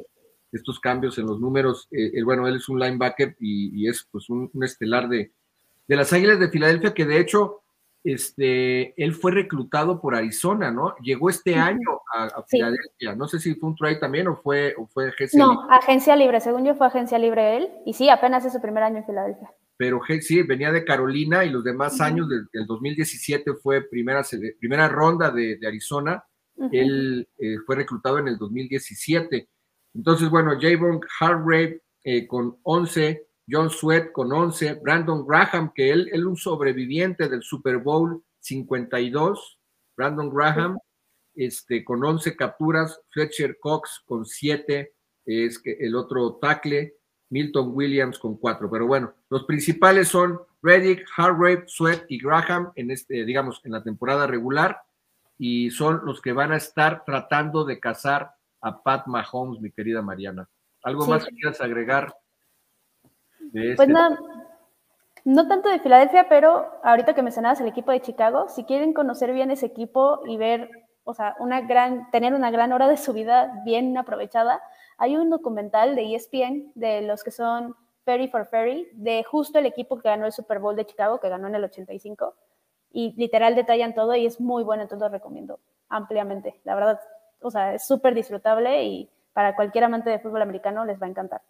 Estos cambios en los números. Eh, bueno, él es un linebacker y, es pues un, estelar de, de las Águilas de Filadelfia, que de hecho, este, él fue reclutado por Arizona, ¿no? Llegó este año a, Filadelfia. No sé si fue un try también o fue, o fue agencia no, libre. No, agencia libre. Según yo fue agencia libre él. Y sí, apenas es su primer año en Filadelfia pero sí, venía de Carolina y los demás años del, 2017 fue primera, primera ronda de, Arizona. Él eh, fue reclutado en el 2017. Entonces, bueno, Javon Hargrave eh, con 11, John Sweat con 11, Brandon Graham, que él es un sobreviviente del Super Bowl 52, Brandon Graham, este, con 11 capturas, Fletcher Cox con 7, es que el otro tackle, Milton Williams con cuatro. Pero bueno, los principales son Reddick, Hargrave, Sweat y Graham en este, digamos, en la temporada regular. Y son los que van a estar tratando de cazar a Pat Mahomes, mi querida Mariana. ¿Algo más que quieras agregar? Este? Pues no, no tanto de Filadelfia, pero ahorita que mencionabas el equipo de Chicago, si quieren conocer bien ese equipo y ver, o sea, una gran, tener una gran hora de su vida bien aprovechada, hay un documental de ESPN de los que son Ferry for Ferry, de justo el equipo que ganó el Super Bowl de Chicago, que ganó en el 85, y literal detallan todo y es muy bueno, entonces lo recomiendo ampliamente. La verdad, o sea, es súper disfrutable y para cualquier amante de fútbol americano les va a encantar.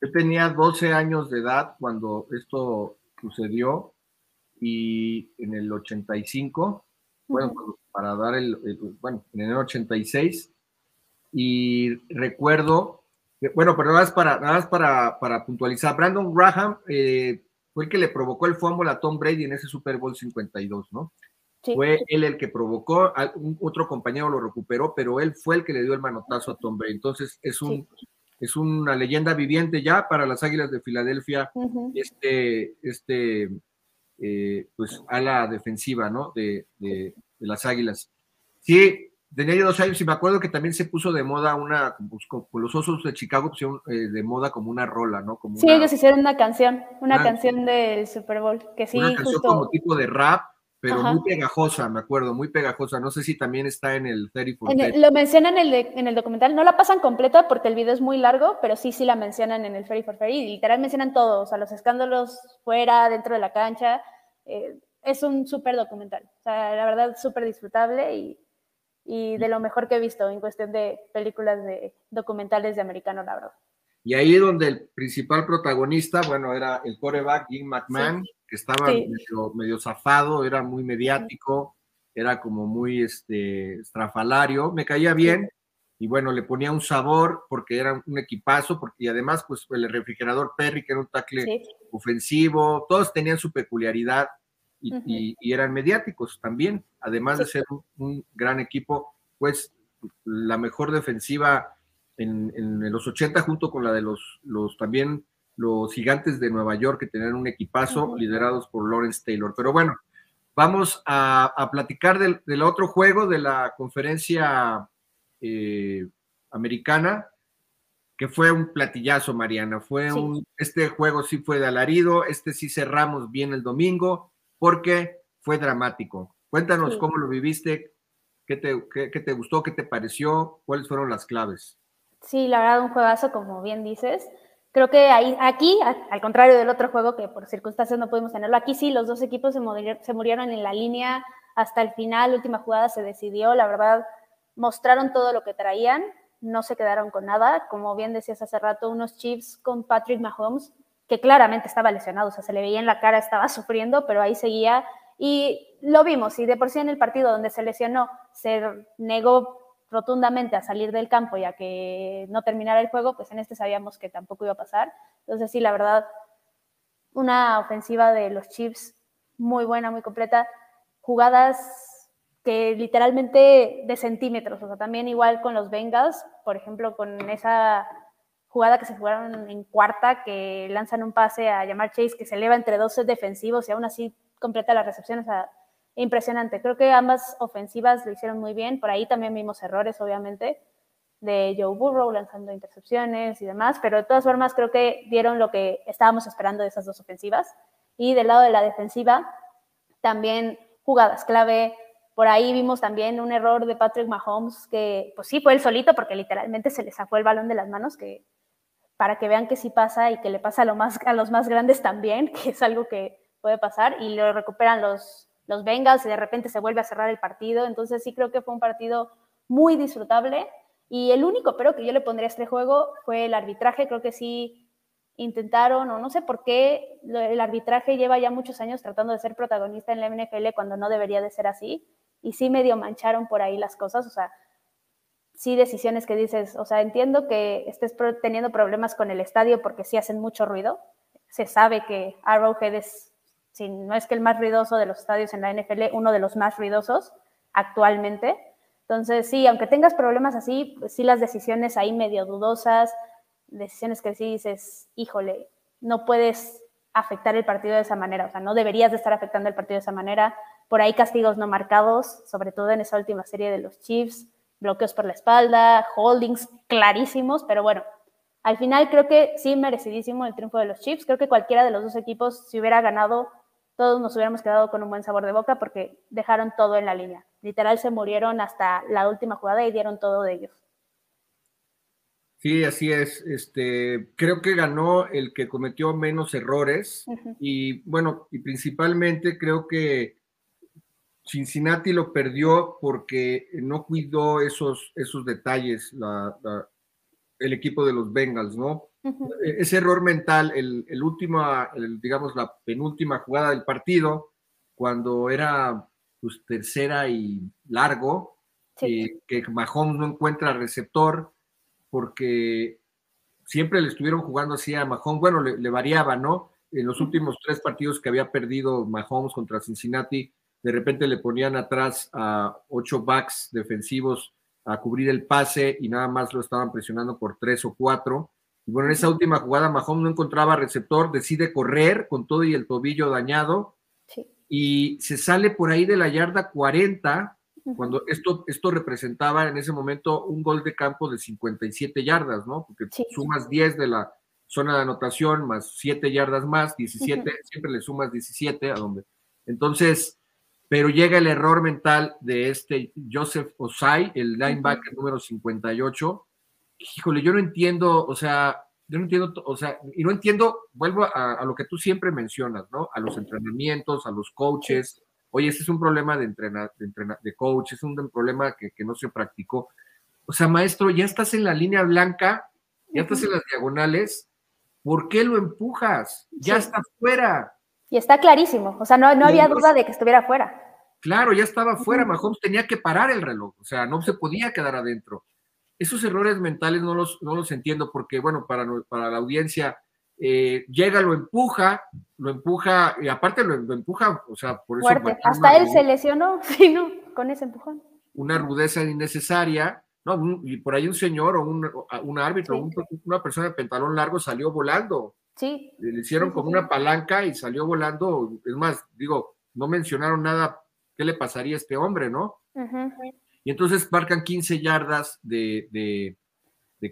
Yo tenía 12 años de edad cuando esto sucedió y en el 85, bueno, para dar el, bueno, en el 86 y recuerdo, bueno, pero nada más para, nada más para, para puntualizar, Brandon Graham eh, fue el que le provocó el fumble a Tom Brady en ese Super Bowl 52, ¿no? Fue él el que provocó, un, otro compañero lo recuperó, pero él fue el que le dio el manotazo a Tom Brady. Entonces es un, es una leyenda viviente ya para las Águilas de Filadelfia, este, este, eh, pues a la defensiva, ¿no? De, de, de las Águilas. Sí, tenía dos años y me acuerdo que también se puso de moda una, pues, con, los osos de Chicago pusieron eh, de moda como una rola, ¿no? Como sí, ellos hicieron una canción, una, canción del Super Bowl, que sí, una canción como tipo de rap, pero muy pegajosa, me acuerdo, muy pegajosa. No sé si también está en el 34 Lo mencionan en el, en el documental, no la pasan completa porque el video es muy largo, pero sí, sí la mencionan en el Ferry for Ferry, y literal mencionan todo, o sea, los escándalos fuera, dentro de la cancha. Eh, es un súper documental, o sea, la verdad, súper disfrutable y y de lo mejor que he visto en cuestión de películas de documentales de americano, la verdad. Y ahí donde el principal protagonista, bueno, era el coreback Jim McMahon, que estaba medio, zafado, era muy mediático, era como muy este, estrafalario, me caía bien, y bueno, le ponía un sabor porque era un equipazo, porque, y además, pues el refrigerador Perry, que era un tackle ofensivo, todos tenían su peculiaridad, y, eran mediáticos también, además de ser un, gran equipo, pues la mejor defensiva en, los 80 junto con la de los, los también los gigantes de Nueva York que tenían un equipazo liderados por Lawrence Taylor. Pero bueno, vamos a, platicar del, otro juego de la conferencia eh, americana, que fue un platillazo, Mariana. Fue un, este juego sí fue de alarido, este sí cerramos bien el domingo porque fue dramático. Cuéntanos cómo lo viviste, qué te, te gustó, qué te pareció, cuáles fueron las claves. Sí, la verdad, un juegazo, como bien dices. Creo que ahí, aquí, al contrario del otro juego que por circunstancias no pudimos tenerlo, aquí sí, los dos equipos se, murieron en la línea hasta el final, última jugada se decidió, la verdad, mostraron todo lo que traían, no se quedaron con nada. Como bien decías hace rato, unos Chiefs con Patrick Mahomes que claramente estaba lesionado, o sea, se le veía en la cara, estaba sufriendo, pero ahí seguía y lo vimos, y de por sí en el partido donde se lesionó, se negó rotundamente a salir del campo ya que no terminara el juego, pues en este sabíamos que tampoco iba a pasar. Entonces sí, la verdad, una ofensiva de los Chiefs muy buena, muy completa, jugadas que literalmente de centímetros, o sea, también igual con los Bengals, por ejemplo, con esa jugada que se jugaron en cuarta, que lanzan un pase a llamar Chase, que se eleva entre dos defensivos y aún así completa la recepción, o sea, impresionante. Creo que ambas ofensivas lo hicieron muy bien, por ahí también vimos errores, obviamente, de Joe Burrow lanzando intercepciones y demás, pero de todas formas creo que dieron lo que estábamos esperando de esas dos ofensivas. Y del lado de la defensiva, también jugadas clave. Por ahí vimos también un error de Patrick Mahomes, que pues sí fue el solito, porque literalmente se le sacó el balón de las manos, que para que vean que sí pasa y que le pasa lo más, a los más grandes también, que es algo que puede pasar, y lo recuperan los, los Bengals y de repente se vuelve a cerrar el partido. Entonces sí creo que fue un partido muy disfrutable. Y el único pero que yo le pondría a este juego fue el arbitraje. Creo que sí intentaron, o no sé por qué, el arbitraje lleva ya muchos años tratando de ser protagonista en la NFL cuando no debería de ser así. Y sí medio mancharon por ahí las cosas. O sea, sí decisiones que dices, o sea, entiendo que estés teniendo problemas con el estadio porque sí hacen mucho ruido. Se sabe que Arrowhead es, si no es que el más ruidoso de los estadios en la NFL, uno de los más ruidosos actualmente. Entonces, sí, aunque tengas problemas así, pues sí las decisiones ahí medio dudosas, decisiones que sí dices, híjole, no puedes afectar el partido de esa manera, o sea, no deberías de estar afectando el partido de esa manera. Por ahí castigos no marcados, sobre todo en esa última serie de los Chiefs bloqueos por la espalda, holdings clarísimos, pero bueno, al final creo que sí merecidísimo el triunfo de los Chiefs. Creo que cualquiera de los dos equipos, si hubiera ganado, todos nos hubiéramos quedado con un buen sabor de boca porque dejaron todo en la línea. Literal se murieron hasta la última jugada y dieron todo de ellos. Sí, así es. Este, creo que ganó el que cometió menos errores y bueno, y principalmente creo que Cincinnati lo perdió porque no cuidó esos, esos detalles el equipo de los Bengals, ¿no? E, ese error mental, el, el último, digamos, la penúltima jugada del partido, cuando era pues, tercera y largo, eh, que Mahomes no encuentra receptor, porque siempre le estuvieron jugando así a Mahomes, bueno, le, le variaba, ¿no? En los últimos tres partidos que había perdido Mahomes contra Cincinnati, de repente le ponían atrás a ocho backs defensivos a cubrir el pase y nada más lo estaban presionando por tres o cuatro. Y bueno, en esa última jugada Mahomes no encontraba receptor, decide correr con todo y el tobillo dañado y se sale por ahí de la yarda 40, cuando esto, esto representaba en ese momento un gol de campo de 57 yardas, ¿no? Porque sumas 10 de la zona de anotación más 7 yardas más, 17, siempre le sumas 17 a donde. Entonces, pero llega el error mental de este Joseph Osai, el linebacker número 58. Híjole, yo no entiendo, o sea, yo no entiendo, o sea, y no entiendo, vuelvo a, lo que tú siempre mencionas, ¿no? A los entrenamientos, a los coaches. Oye, este es un problema de entrenar, de, entrenar, de coach, es un problema que, no se practicó. O sea, maestro, ya estás en la línea blanca, ya estás en las diagonales, ¿por qué lo empujas? Ya está fuera. Y está clarísimo, o sea, no, no había duda de que estuviera fuera. Claro, ya estaba fuera, Mahomes tenía que parar el reloj, o sea, no se podía quedar adentro. Esos errores mentales no los, no los entiendo porque, bueno, para, para la audiencia, eh, llega, lo empuja, lo empuja, y aparte lo, empuja, o sea, por eso... Fuerte. Hasta él se lesionó, sí, ¿no? Con ese empujón. Una rudeza innecesaria, ¿no? Y por ahí un señor o un, un árbitro, una persona de pantalón largo salió volando. Sí. Le hicieron como una palanca y salió volando. Es más, digo, no mencionaron nada, ¿qué le pasaría a este hombre, no? Y entonces marcan 15 yardas de,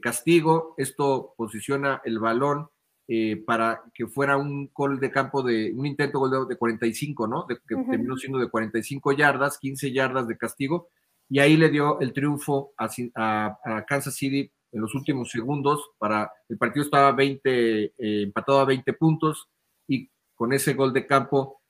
castigo. Esto posiciona el balón eh, para que fuera un gol de campo de, un intento gol de, 45, ¿no? que terminó siendo de 45 yardas, 15 yardas de castigo. Y ahí le dio el triunfo a Kansas City en los últimos segundos para el partido estaba 20 eh, empatado a 20 puntos y con ese gol de campo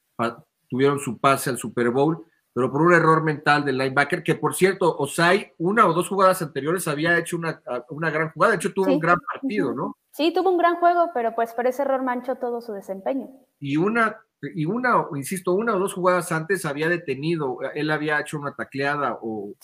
tuvieron su pase al Super Bowl, pero por un error mental del linebacker que por cierto Osai una o dos jugadas anteriores había hecho una, una gran jugada, de hecho tuvo un gran partido, ¿no? Sí, tuvo un gran juego, pero pues por ese error manchó todo su desempeño. Y una y una, insisto, una o dos jugadas antes había detenido, él había hecho una tacleada o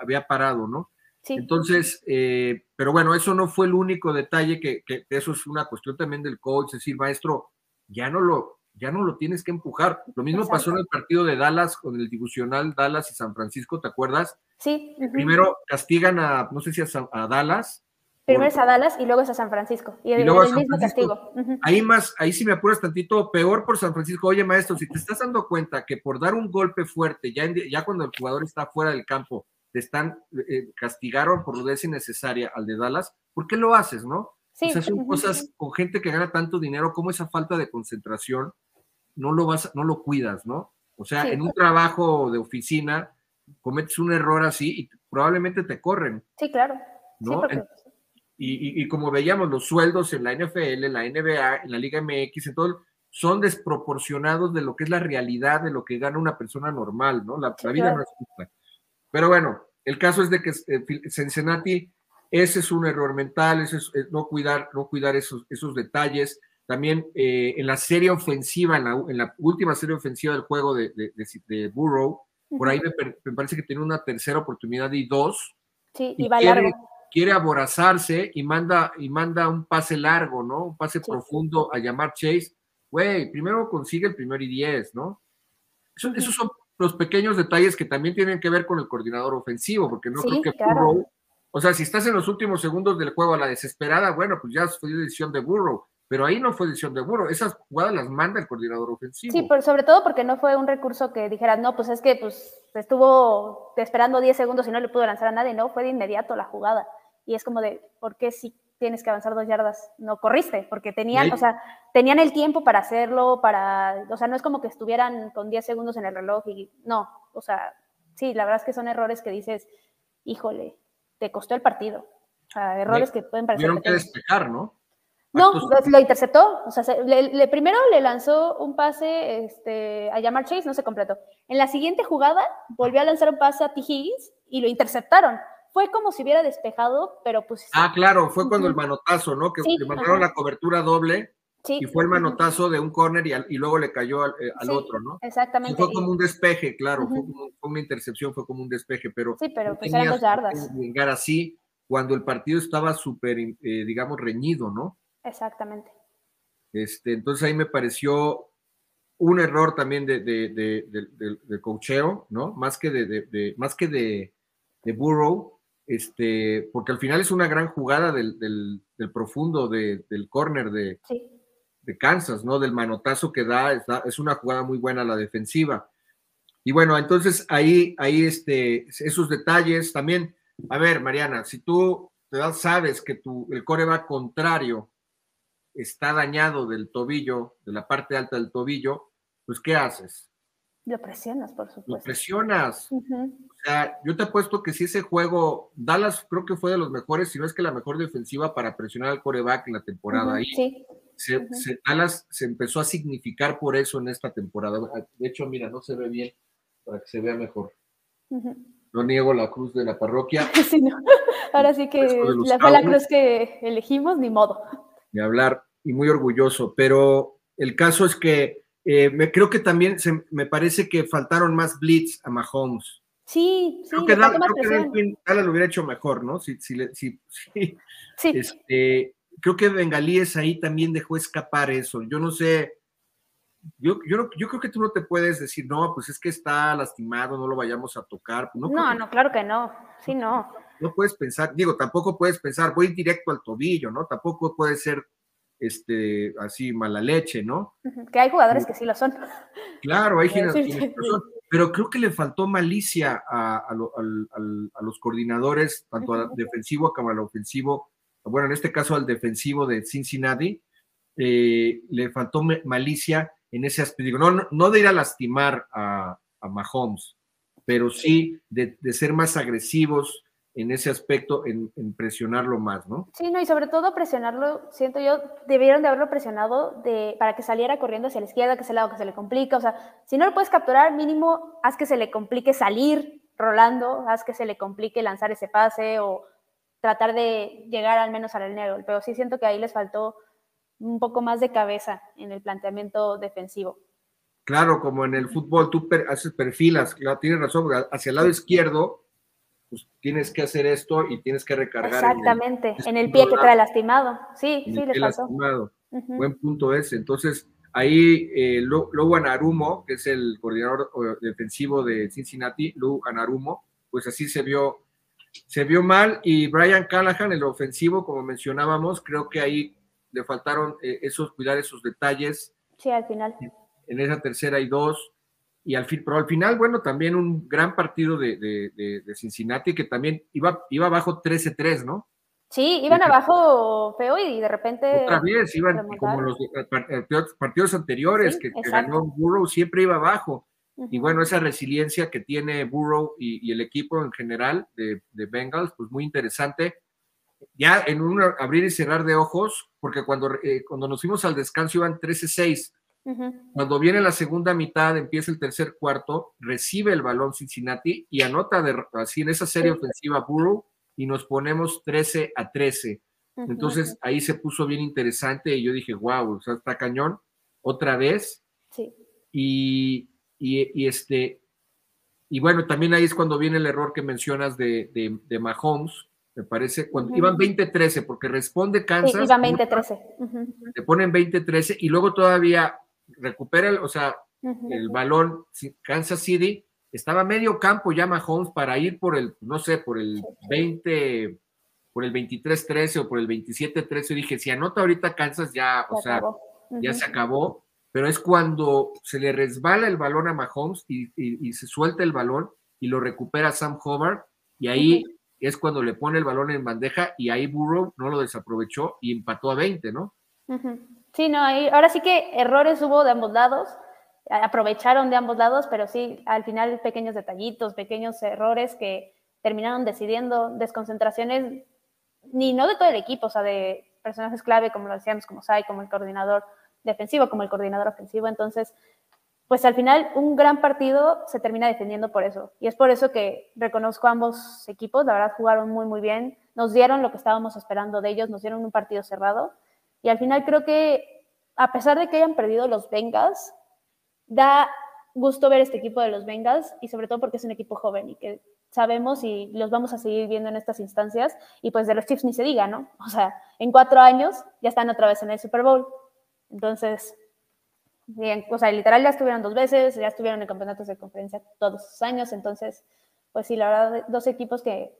había parado, ¿no? Entonces, eh, pero bueno, eso no fue el único detalle, que, eso es una cuestión también del coach, es decir, maestro, ya no lo, ya no lo tienes que empujar. Lo mismo pasó en el partido de Dallas con el divisional Dallas y San Francisco, ¿te acuerdas? Sí. Primero castigan a, no sé si a, Dallas. Primero es a Dallas y luego es a San Francisco. Y, el, mismo castigo. Ahí más, ahí sí me apuras tantito, peor por San Francisco. Oye, maestro, si te estás dando cuenta que por dar un golpe fuerte, ya, ya cuando el jugador está fuera del campo, te están, eh, castigaron por rudeza innecesaria al de Dallas, ¿por qué lo haces, no? Sí. O sea, son cosas con gente que gana tanto dinero, como esa falta de concentración no lo vas, no lo cuidas, ¿no? O sea, en un trabajo de oficina cometes un error así y probablemente te corren. Sí, claro. ¿no? y, y, como veíamos, los sueldos en la NFL, en la NBA, en la Liga MX, en todo, son desproporcionados de lo que es la realidad de lo que gana una persona normal, ¿no? La, vida no es justa. Pero bueno, el caso es de que eh, Cincinnati, ese es un error mental, ese es, no cuidar, no cuidar esos, esos detalles. También eh, en la serie ofensiva, en la, última serie ofensiva del juego de, de, Burrow, por ahí me, parece que tiene una tercera oportunidad y dos. Sí, y, va quiere, largo. Quiere aborazarse y manda, y manda un pase largo, ¿no? Un pase profundo a llamar Chase. Güey, primero consigue el primer y diez, ¿no? esos son los pequeños detalles que también tienen que ver con el coordinador ofensivo, porque no creo que Burrow, o sea, si estás en los últimos segundos del juego a la desesperada, bueno, pues ya fue decisión de Burrow, pero ahí no fue decisión de Burrow, esas jugadas las manda el coordinador ofensivo. Sí, pero sobre todo porque no fue un recurso que dijeras, no, pues es que pues estuvo esperando 10 segundos y no le pudo lanzar a nadie, no, fue de inmediato la jugada. Y es como de, ¿por qué si tienes que avanzar dos yardas no corriste? Porque tenían, o sea, tenían el tiempo para hacerlo, para, o sea, no es como que estuvieran con 10 segundos en el reloj y no, o sea, sí, la verdad es que son errores que dices, híjole, te costó el partido. O sea, errores que pueden parecer. Tuvieron que despejar, ¿no? No, lo, interceptó. O sea, le, primero le lanzó un pase este, a llamar Chase, no se completó. En la siguiente jugada volvió a lanzar un pase a T. Higgins y lo interceptaron. Fue como si hubiera despejado, pero pues. Ah, claro, fue cuando el manotazo, ¿no? Que le mandaron la cobertura doble. Y fue el manotazo de un corner y, luego le cayó al, eh, otro, ¿no? Exactamente. fue como un despeje, claro, fue, una intercepción, fue como un despeje, pero. Sí, pero pues eran dos yardas. Vengar así cuando el partido estaba súper, eh, digamos, reñido, ¿no? Exactamente. Este, entonces ahí me pareció un error también de, de, cocheo, ¿no? Más que de, más que de, Burrow, este, porque al final es una gran jugada del, profundo del corner de, de Kansas, ¿no? Del manotazo que da, es una jugada muy buena la defensiva. Y bueno, entonces ahí, ahí este, esos detalles también. A ver, Mariana, si tú sabes que tu, el core va contrario está dañado del tobillo, de la parte alta del tobillo, pues ¿qué haces? Lo presionas, por supuesto. Lo presionas. O sea, yo te apuesto que si ese juego, Dallas creo que fue de los mejores, si no es que la mejor defensiva para presionar al coreback en la temporada ahí. Sí. Dallas se empezó a significar por eso en esta temporada. De hecho, mira, no se ve bien, para que se vea mejor. No niego la cruz de la parroquia. Sí, no. Ahora sí que la fue la cruz que elegimos, ni modo de hablar y muy orgulloso, pero el caso es que eh, me, creo que también se, me parece que faltaron más blitz a Mahomes. Sí, sí. Creo que, Dallas lo hubiera hecho mejor, ¿no? Si, si, si, sí. Este, creo que Bengalíes ahí también dejó escapar eso. Yo no sé, yo, yo, yo, creo que tú no te puedes decir, no, pues es que está lastimado, no lo vayamos a tocar. No, no, no, claro que no. Sí, no no puedes pensar, digo, tampoco puedes pensar, voy directo al tobillo, ¿no? Tampoco puede ser este, así mala leche, ¿no? Que hay jugadores que sí lo son. Claro, hay quienes, son, pero creo que le faltó malicia a, los coordinadores, tanto al defensivo como al ofensivo, bueno, en este caso al defensivo de Cincinnati, eh, le faltó malicia en ese aspecto. Digo, no, no, de ir a lastimar a, Mahomes, pero sí de, de ser más agresivos, en ese aspecto, en, presionarlo más, ¿no? Sí, no, y sobre todo presionarlo, siento yo, debieron de haberlo presionado de, para que saliera corriendo hacia la izquierda, que es el lado que se le complica, o sea, si no lo puedes capturar, mínimo haz que se le complique salir rolando, haz que se le complique lanzar ese pase o tratar de llegar al menos al línea pero sí siento que ahí les faltó un poco más de cabeza en el planteamiento defensivo. Claro, como en el fútbol tú haces perfilas, claro, tienes razón, hacia el lado izquierdo pues tienes que hacer esto y tienes que recargar. Exactamente, en el, pie que trae lastimado. Sí, sí, le pasó. Lastimado. Buen punto ese. Entonces, Ahí eh, Lou Anarumo, que es el coordinador defensivo de Cincinnati, Lou Anarumo, pues así se vio, se vio mal. Y Brian Callahan, el ofensivo, como mencionábamos, creo que ahí le faltaron eh, esos, cuidar esos detalles. Sí, al final. En esa tercera y dos. Y al fin, pero al final, bueno, también un gran partido de, de, Cincinnati que también iba, iba abajo 13-3, ¿no? Sí, iban abajo feo y de repente. Otra vez, iban como los eh, partidos anteriores que, ganó Burrow, siempre iba abajo. Y bueno, esa resiliencia que tiene Burrow y, el equipo en general de, Bengals, pues muy interesante. Ya en un abrir y cerrar de ojos, porque cuando, eh, cuando nos fuimos al descanso iban 13-6. Cuando viene la segunda mitad, empieza el tercer cuarto, recibe el balón Cincinnati y anota de, así en esa serie ofensiva Burrow y nos ponemos 13 a 13. Entonces ahí se puso bien interesante y yo dije, wow, o sea, está cañón, otra vez. Sí. Y, y, este, y bueno, también ahí es cuando viene el error que mencionas de, de, Mahomes, me parece, cuando iban 20-13, porque responde Kansas. Sí, iban 20-13. Le ponen 20-13 y luego todavía recupera, el, o sea, el balón Kansas City estaba medio campo ya Mahomes para ir por el, no sé, por el 20, por el 23-13 o por el 27-13. Dije, si anota ahorita Kansas ya, o sea, ya se acabó. Pero es cuando se le resbala el balón a Mahomes y, se suelta el balón y lo recupera Sam Hobart. Y ahí es cuando le pone el balón en bandeja y ahí Burrow no lo desaprovechó y empató a 20, ¿no? Sí, no, ahora sí que errores hubo de ambos lados aprovecharon de ambos lados, pero sí, al final pequeños detallitos, pequeños errores que terminaron decidiendo desconcentraciones, ni no de todo el equipo, o sea, de personajes clave, como lo decíamos, como Sai, como el coordinador defensivo, como el coordinador ofensivo. Entonces, pues al final un gran partido se termina defendiendo por eso. Y es por eso que reconozco a ambos equipos, la verdad jugaron muy, muy bien, nos dieron lo que estábamos esperando de ellos, nos dieron un partido cerrado. Y al final creo que, a pesar de que hayan perdido los Bengals, da gusto ver este equipo de los Bengals y sobre todo porque es un equipo joven y que sabemos y los vamos a seguir viendo en estas instancias y pues de los Chiefs ni se diga, ¿no? O sea, en cuatro años ya están otra vez en el Super Bowl. Entonces, bien, o sea, literal ya estuvieron dos veces, ya estuvieron en campeonatos de conferencia todos los años, entonces, pues sí, la verdad, dos equipos que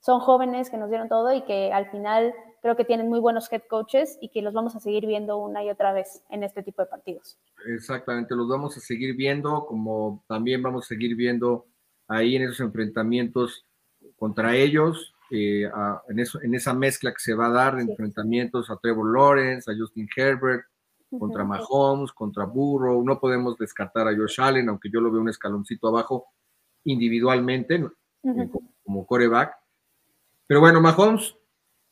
son jóvenes, que nos dieron todo y que al final creo que tienen muy buenos head coaches y que los vamos a seguir viendo una y otra vez en este tipo de partidos. Exactamente, los vamos a seguir viendo, como también vamos a seguir viendo ahí en esos enfrentamientos contra ellos, eh, en, eso, en esa mezcla que se va a dar de enfrentamientos a Trevor Lawrence, a Justin Herbert, contra Mahomes, contra Burrow. No podemos descartar a Josh Allen, aunque yo lo veo un escaloncito abajo individualmente, como coreback. Pero bueno, Mahomes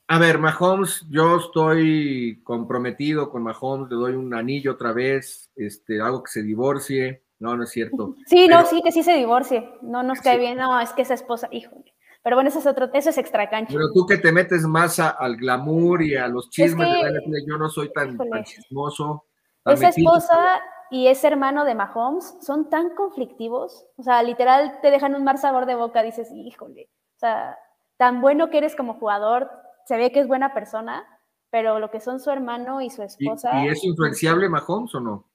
a ver, Mahomes, yo estoy comprometido con Mahomes, le doy un anillo otra vez, este, hago que se divorcie. No, no es cierto. Sí, no, sí, que sí se divorcie. No nos cae bien, no, es que esa esposa, híjole. Pero bueno, eso es otro, eso es extra cancha. Pero tú que te metes más al glamour y a los chismes yo no soy tan, chismoso. esa esposa y ese hermano de Mahomes son tan conflictivos, o sea, literal te dejan un mal sabor de boca, dices, híjole, o sea, tan bueno que eres como jugador, se ve que es buena persona, pero lo que son su hermano y su esposa. ¿Y, es influenciable Mahomes o no?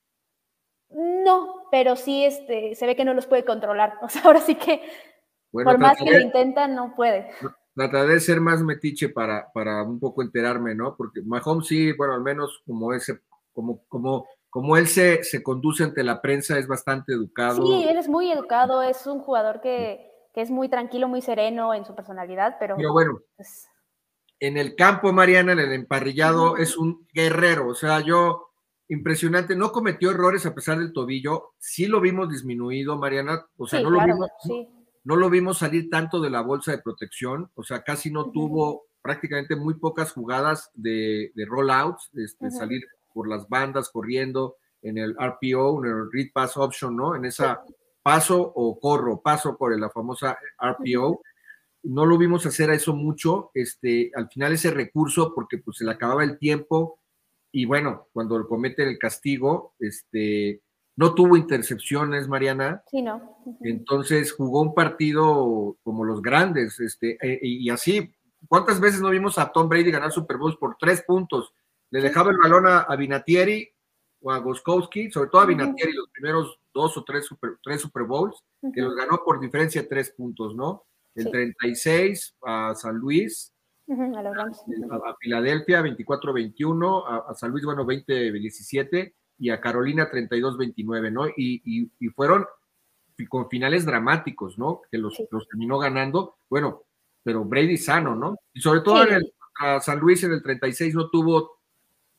No, pero sí este, se ve que no los puede controlar. O sea, ahora sí que por más que lo intentan, no puede. Trataré de ser más metiche para, para un poco enterarme, ¿no? Porque Mahomes sí, bueno, al menos como ese, como, como, como él se, se conduce ante la prensa, es bastante educado. Sí, él es muy educado, es un jugador que, que es muy tranquilo, muy sereno en su personalidad, pero. Pero bueno. Pues, en el campo, Mariana, en el emparrillado, es un guerrero. O sea, yo, impresionante, no cometió errores a pesar del tobillo. Sí lo vimos disminuido, Mariana. O sea, no, lo vimos, no, lo vimos salir tanto de la bolsa de protección. O sea, casi no tuvo prácticamente muy pocas jugadas de, de rollouts, de, este, salir por las bandas corriendo en el RPO, en el Read Pass Option, ¿no? En esa paso o corro, paso por la famosa RPO no lo vimos hacer a eso mucho, este, al final ese recurso, porque pues se le acababa el tiempo, y bueno, cuando cometen el castigo, este, no tuvo intercepciones, Mariana. Sí, no. Entonces jugó un partido como los grandes, este, e, y así, ¿cuántas veces no vimos a Tom Brady ganar Super Bowls por tres puntos? Le dejaba el balón a, Vinatieri o a Goskowski, sobre todo a Vinatieri, los primeros dos o tres Super, tres super Bowls, que los ganó por diferencia de tres puntos, ¿no? El 36 a San Luis, a, Filadelfia 24-21, a, San Luis, bueno, 20-17 y a Carolina 32-29, ¿no? Y, y, fueron con finales dramáticos, ¿no? Que los, los, terminó ganando, bueno, pero Brady sano, ¿no? Y sobre todo en el, a San Luis en el 36 no tuvo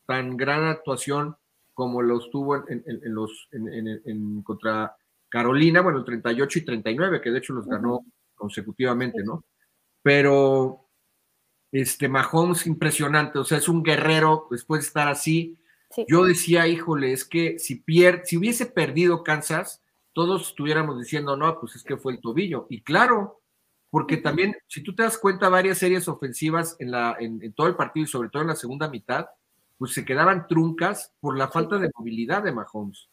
tan gran actuación como los tuvo en, los en, contra Carolina, bueno, el 38 y 39, que de hecho los ganó consecutivamente, ¿no? Pero este Mahomes impresionante, o sea, es un guerrero después de estar así. Yo decía, híjole, es que si pier si hubiese perdido Kansas, todos estuviéramos diciendo, no, pues es que fue el tobillo. Y claro, porque también, si tú te das cuenta, varias series ofensivas en, la, en todo el partido y sobre todo en la segunda mitad, pues se quedaban truncas por la falta de movilidad de Mahomes.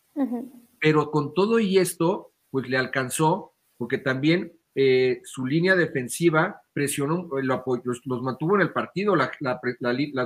Pero con todo y esto, pues le alcanzó, porque también eh, su línea defensiva presionó, eh, los, mantuvo en el partido, las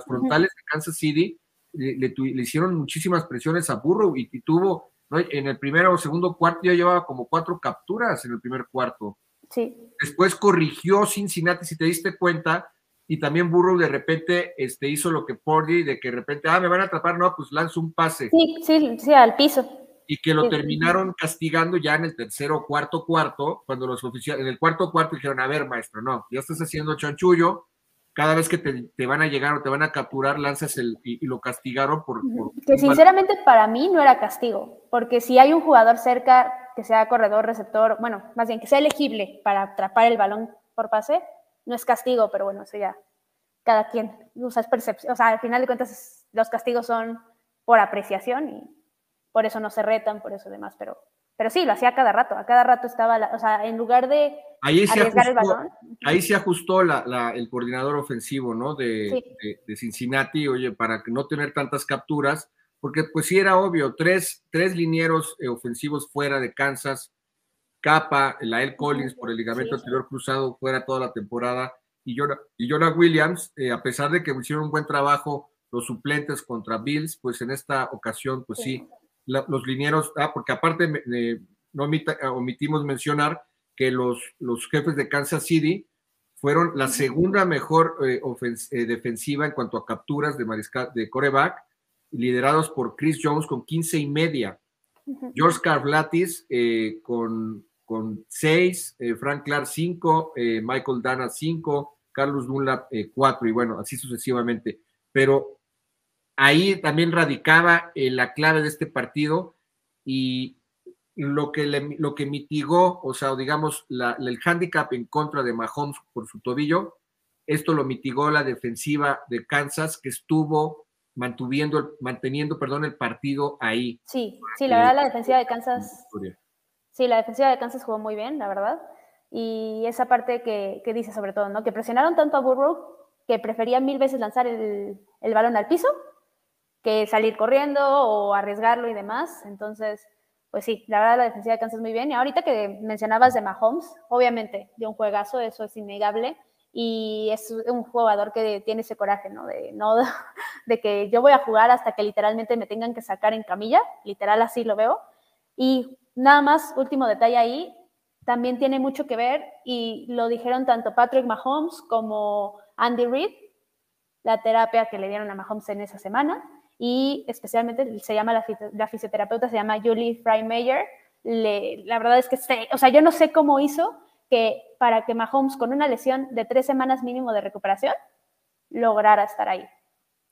frontales de Kansas City le, hicieron muchísimas presiones a Burrow y, tuvo, en el primero o segundo cuarto ya llevaba como cuatro capturas en el primer cuarto. Sí. Después corrigió Cincinnati, si te diste cuenta, y también Burrow de repente este, hizo lo que Pordy, de que de repente, ah, me van a atrapar, no, pues lanza un pase. Sí, sí, sí, al piso. Y que lo terminaron castigando ya en el tercero o cuarto cuarto, cuando los oficiales, en el cuarto cuarto dijeron, a ver, maestro, no, ya estás haciendo chanchullo, cada vez que te, van a llegar o te van a capturar, lanzas el, y, lo castigaron por... que sinceramente para mí no era castigo, porque si hay un jugador cerca que sea corredor, receptor, bueno, más bien que sea elegible para atrapar el balón por pase, no es castigo, pero bueno, eso ya cada quien usa percepción. O sea, al final de cuentas los castigos son por apreciación y por eso no se retan, por eso demás, pero, pero sí, lo hacía cada rato, a cada rato estaba, o sea, en lugar de ahí se arriesgar ajustó, el balón. Ahí se ajustó el coordinador ofensivo, ¿no? De, Cincinnati, oye, para no tener tantas capturas, porque pues sí era obvio, tres, tres linieros eh, ofensivos fuera de Kansas, Capa, Lael Collins por el ligamento anterior cruzado fuera toda la temporada y Jonah, y Williams, eh, a pesar de que hicieron un buen trabajo los suplentes contra Bills, pues en esta ocasión, pues sí, los linieros, ah, porque aparte no omitimos mencionar que los, los jefes de Kansas City fueron la segunda mejor eh, eh, defensiva en cuanto a capturas de mariscal de coreback, liderados por Chris Jones con 15 y media. George Karvlatis con con seis, eh, Frank Clark cinco, eh, Michael Dana cinco, Carlos Dunlap eh, cuatro, y bueno, así sucesivamente. Pero ahí también radicaba la clave de este partido y lo que, lo que mitigó, o sea, digamos, el handicap en contra de Mahomes por su tobillo, esto lo mitigó la defensiva de Kansas, que estuvo mantuviendo, manteniendo, perdón, el partido ahí. Sí, sí, la verdad la defensiva de Kansas Sí, la defensiva de Kansas jugó muy bien, la verdad. Y esa parte que, que dice sobre todo, ¿no? Que presionaron tanto a Burrow que prefería mil veces lanzar el, el, balón al piso que salir corriendo o arriesgarlo y demás. Entonces, pues sí, la verdad la defensiva de Kansas muy bien. Y ahorita que mencionabas de Mahomes, obviamente, de un juegazo, eso es innegable. Y es un jugador que tiene ese coraje, ¿no? De, no, de que yo voy a jugar hasta que literalmente me tengan que sacar en camilla, literal así lo veo. Y Nada más, último detalle ahí, también tiene mucho que ver y lo dijeron tanto Patrick Mahomes como Andy Reid, la terapia que le dieron a Mahomes en esa semana y especialmente se llama la, fisioterapeuta, se llama Julie Freimeyer. la verdad es que, o sea, yo no sé cómo hizo que para que Mahomes con una lesión de tres semanas mínimo de recuperación lograra estar ahí.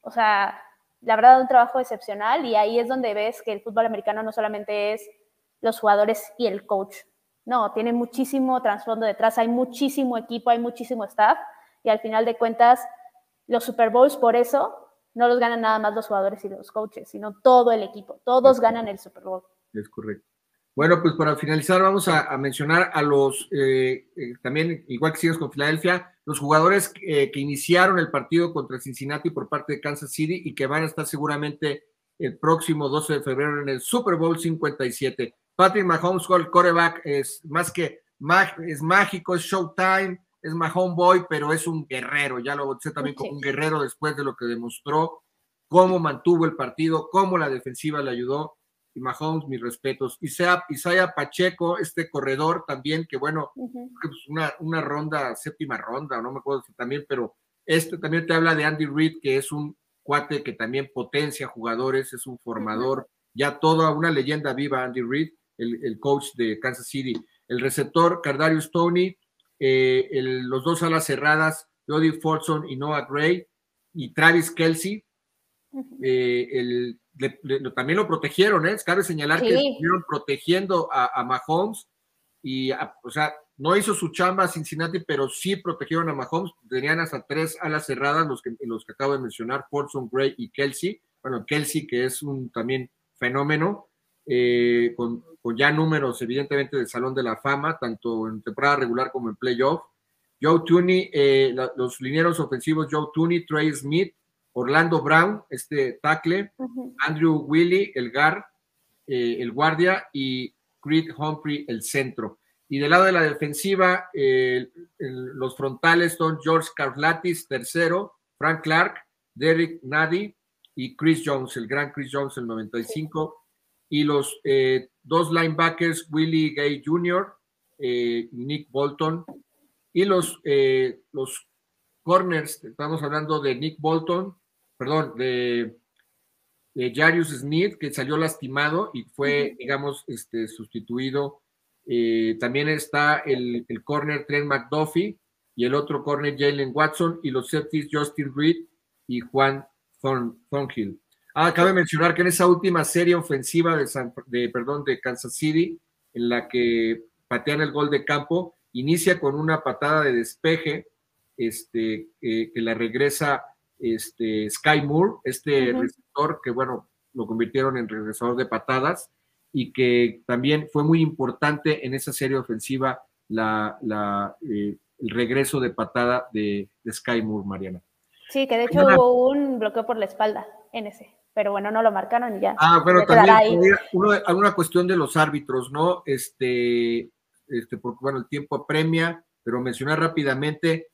O sea, la verdad, un trabajo excepcional y ahí es donde ves que el fútbol americano no solamente es los jugadores y el coach. No, tiene muchísimo trasfondo detrás, hay muchísimo equipo, hay muchísimo staff y al final de cuentas los Super Bowls por eso no los ganan nada más los jugadores y los coaches, sino todo el equipo. Todos ganan el Super Bowl. Es correcto. Bueno, pues para finalizar vamos a, mencionar a los, eh, eh, también igual que sigues con Filadelfia, los jugadores eh, que iniciaron el partido contra Cincinnati por parte de Kansas City y que van a estar seguramente el próximo 12 de febrero en el Super Bowl 57. Patrick Mahomes, el coreback, es más que es mágico, es showtime, es Mahomes Boy, pero es un guerrero. Ya lo sé también como un guerrero después de lo que demostró cómo mantuvo el partido, cómo la defensiva le ayudó. Y Mahomes, mis respetos. Isaiah, Isaiah Pacheco, este corredor también, que bueno, una, una ronda, séptima ronda, no me acuerdo si también, pero este también te habla de Andy Reid, que es un cuate que también potencia jugadores, es un formador, ya toda una leyenda viva, Andy Reid, el, coach de Kansas City. El receptor, Cardarius Tony, eh, los dos alas cerradas, Jody Fortson y Noah Gray, y Travis Kelsey, eh, el, también lo protegieron, ¿eh? Cabe señalar que estuvieron protegiendo a, Mahomes y, o sea, no hizo su chamba Cincinnati, pero sí protegieron a Mahomes. Tenían hasta tres alas cerradas, los que, los que acabo de mencionar, Fortson, Gray y Kelsey. Bueno, Kelsey, que es un también fenómeno, eh, con, ya números, evidentemente, del Salón de la Fama, tanto en temporada regular como en playoff. Joe Tooney, eh, los linieros ofensivos Joe Tooney, Trey Smith, Orlando Brown, este tackle, Andrew Willy, el guard, eh, el guardia, y Creed Humphrey, el centro. Y del lado de la defensiva, los frontales son George Karlatis, tercero, Frank Clark, Derek Nady y Chris Jones, el gran Chris Jones, el 95. Y los eh, dos linebackers, Willie Gay Jr., eh, Nick Bolton. Y los, eh, los corners, estamos hablando de Nick Bolton, perdón, de, Jarius Smith, que salió lastimado y fue, digamos, este, sustituido. Eh, también está el, el corner Trent McDuffie y el otro corner Jalen Watson y los safeties Justin Reed y Juan Thornhill. Ah, cabe mencionar que en esa última serie ofensiva de, de, perdón, de Kansas City, en la que patean el gol de campo, inicia con una patada de despeje este, eh, que la regresa este, Sky Moore, este receptor que, bueno, lo convirtieron en regresador de patadas y que también fue muy importante en esa serie ofensiva la, la, eh, el regreso de patada de, Sky Moore, Mariana. Sí, que de hecho hubo un bloqueo por la espalda en ese, pero bueno, no lo marcaron y ya. Ah, bueno, también alguna cuestión de los árbitros, ¿no? Este, este, porque bueno, el tiempo apremia, pero mencionar rápidamente,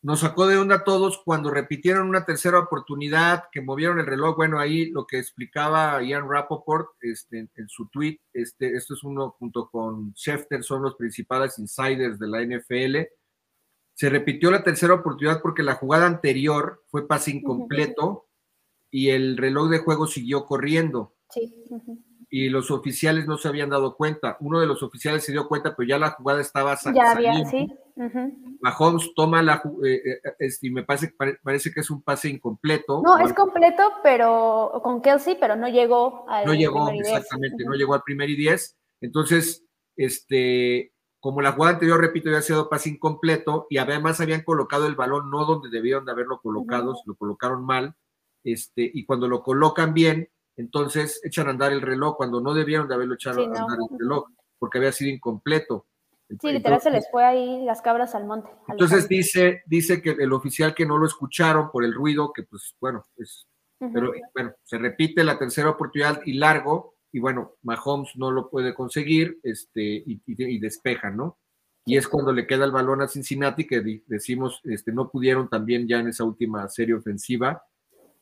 nos sacó de onda a todos cuando repitieron una tercera oportunidad, que movieron el reloj. Bueno, ahí lo que explicaba Ian Rappaport este, en, su tweet, este, esto es uno junto con Schefter, son los principales insiders de la NFL. Se repitió la tercera oportunidad porque la jugada anterior fue pase incompleto y el reloj de juego siguió corriendo. Sí y los oficiales no se habían dado cuenta. Uno de los oficiales se dio cuenta, pero ya la jugada estaba Ya había, sí. Mahomes toma la eh, eh, este, y me parece, parece que es un pase incompleto. No, es completo, pero con Kelsey, pero no llegó al No llegó, exactamente, no llegó al primer y diez. Entonces, este, como la jugada anterior, repito, había sido pase incompleto y además habían colocado el balón no donde debieron de haberlo colocado, lo colocaron mal. Este, y cuando lo colocan bien, entonces echan a andar el reloj cuando no debieron de haberlo echado a andar el reloj, porque había sido incompleto. Sí, literal se les fue ahí las cabras al monte. entonces dice, dice que el oficial que no lo escucharon por el ruido, que pues bueno, es, pero bueno, se repite la tercera oportunidad y largo, y bueno, Mahomes no lo puede conseguir, este, y, y, despejan, ¿no? Y es cuando le queda el balón a Cincinnati, que decimos, este, no pudieron también ya en esa última serie ofensiva,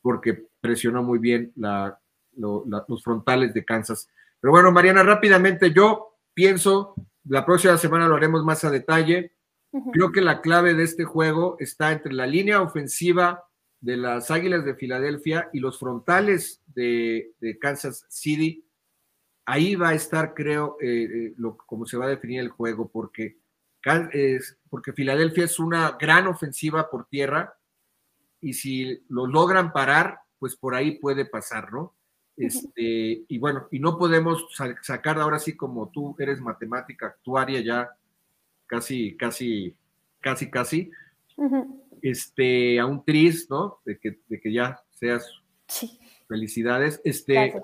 porque presionó muy bien la, los frontales de Kansas. Pero bueno, Mariana, rápidamente, yo pienso, la próxima semana lo haremos más a detalle. Creo que la clave de este juego está entre la línea ofensiva de las Águilas de Filadelfia y los frontales de, Kansas City. Ahí va a estar, creo, eh, eh, lo, cómo se va a definir el juego, porque, porque Filadelfia es una gran ofensiva por tierra y si lo logran parar, pues por ahí puede pasar, ¿no? Este, y bueno, y no podemos sacar ahora sí como tú eres matemática actuaria ya casi, casi, casi, casi, este, a un tris, ¿no? De que, de que ya seas felicidades. Este,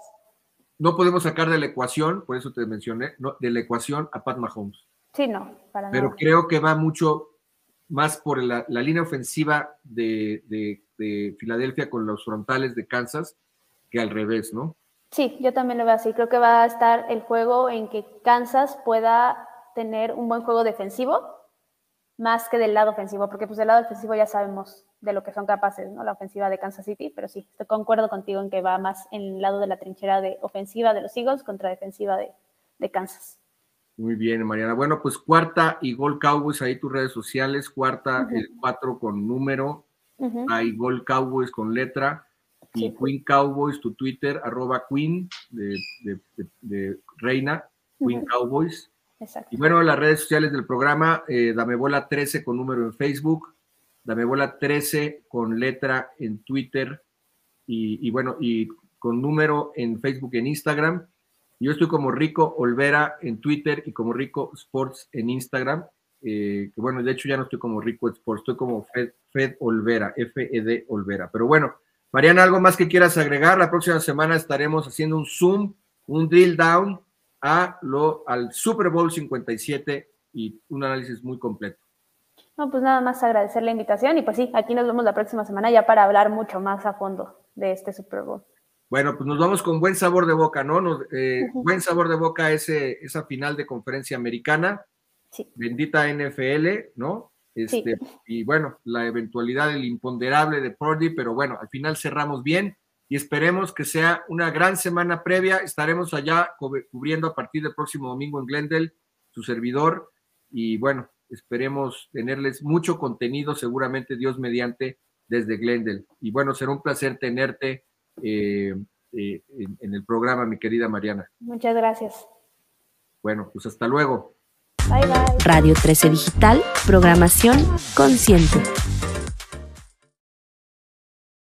no podemos sacar de la ecuación, por eso te mencioné, no, de la ecuación a Pat Mahomes. Sí, no, para Pero creo que va mucho más por la, línea ofensiva de, de Filadelfia con los frontales de Kansas que al revés, ¿no? Sí, yo también lo veo así. Creo que va a estar el juego en que Kansas pueda tener un buen juego defensivo más que del lado ofensivo, porque pues del lado ofensivo ya sabemos de lo que son capaces, ¿no? La ofensiva de Kansas City, pero sí, estoy concuerdo contigo en que va más en el lado de la trinchera de ofensiva de los Eagles contra defensiva de, de Kansas. Muy bien, Mariana. Bueno, pues cuarta y gol Cowboys, ahí tus redes sociales, cuarta, el cuatro con número, hay gol Cowboys con letra, y Queen Cowboys, tu Twitter, arroba Queen de, de, Reina, Queen Cowboys. Exacto. Y bueno, las redes sociales del programa, eh, Dame Bola 13 con número en Facebook, Dame Bola 13 con letra en Twitter, y, y bueno, y con número en Facebook y en Instagram. Yo estoy como Rico Olvera en Twitter y como Rico Sports en Instagram. Eh, que bueno, de hecho ya no estoy como Rico Sports, estoy como Fed, Fed Olvera, F-E-D Olvera. Pero bueno, Mariana, ¿algo más que quieras agregar? La próxima semana estaremos haciendo un zoom, un drill down a lo, al Super Bowl 57 y un análisis muy completo. No, pues nada más agradecer la invitación y pues sí, aquí nos vemos la próxima semana ya para hablar mucho más a fondo de este Super Bowl. Bueno, pues nos vamos con buen sabor de boca, ¿no? Eh, buen sabor de boca ese, esa final de conferencia americana. Sí. Bendita NFL, ¿no? Este, Y bueno, la eventualidad del imponderable de Purdy, pero bueno, al final cerramos bien y esperemos que sea una gran semana previa. Estaremos allá cubriendo a partir del próximo domingo en Glendale, su servidor, y bueno, esperemos tenerles mucho contenido, seguramente Dios mediante, desde Glendale. Y bueno, será un placer tenerte eh, eh, en, el programa, mi querida Mariana. Muchas gracias. Bueno, pues hasta luego. Bye bye. Radio 13 Digital, programación consciente.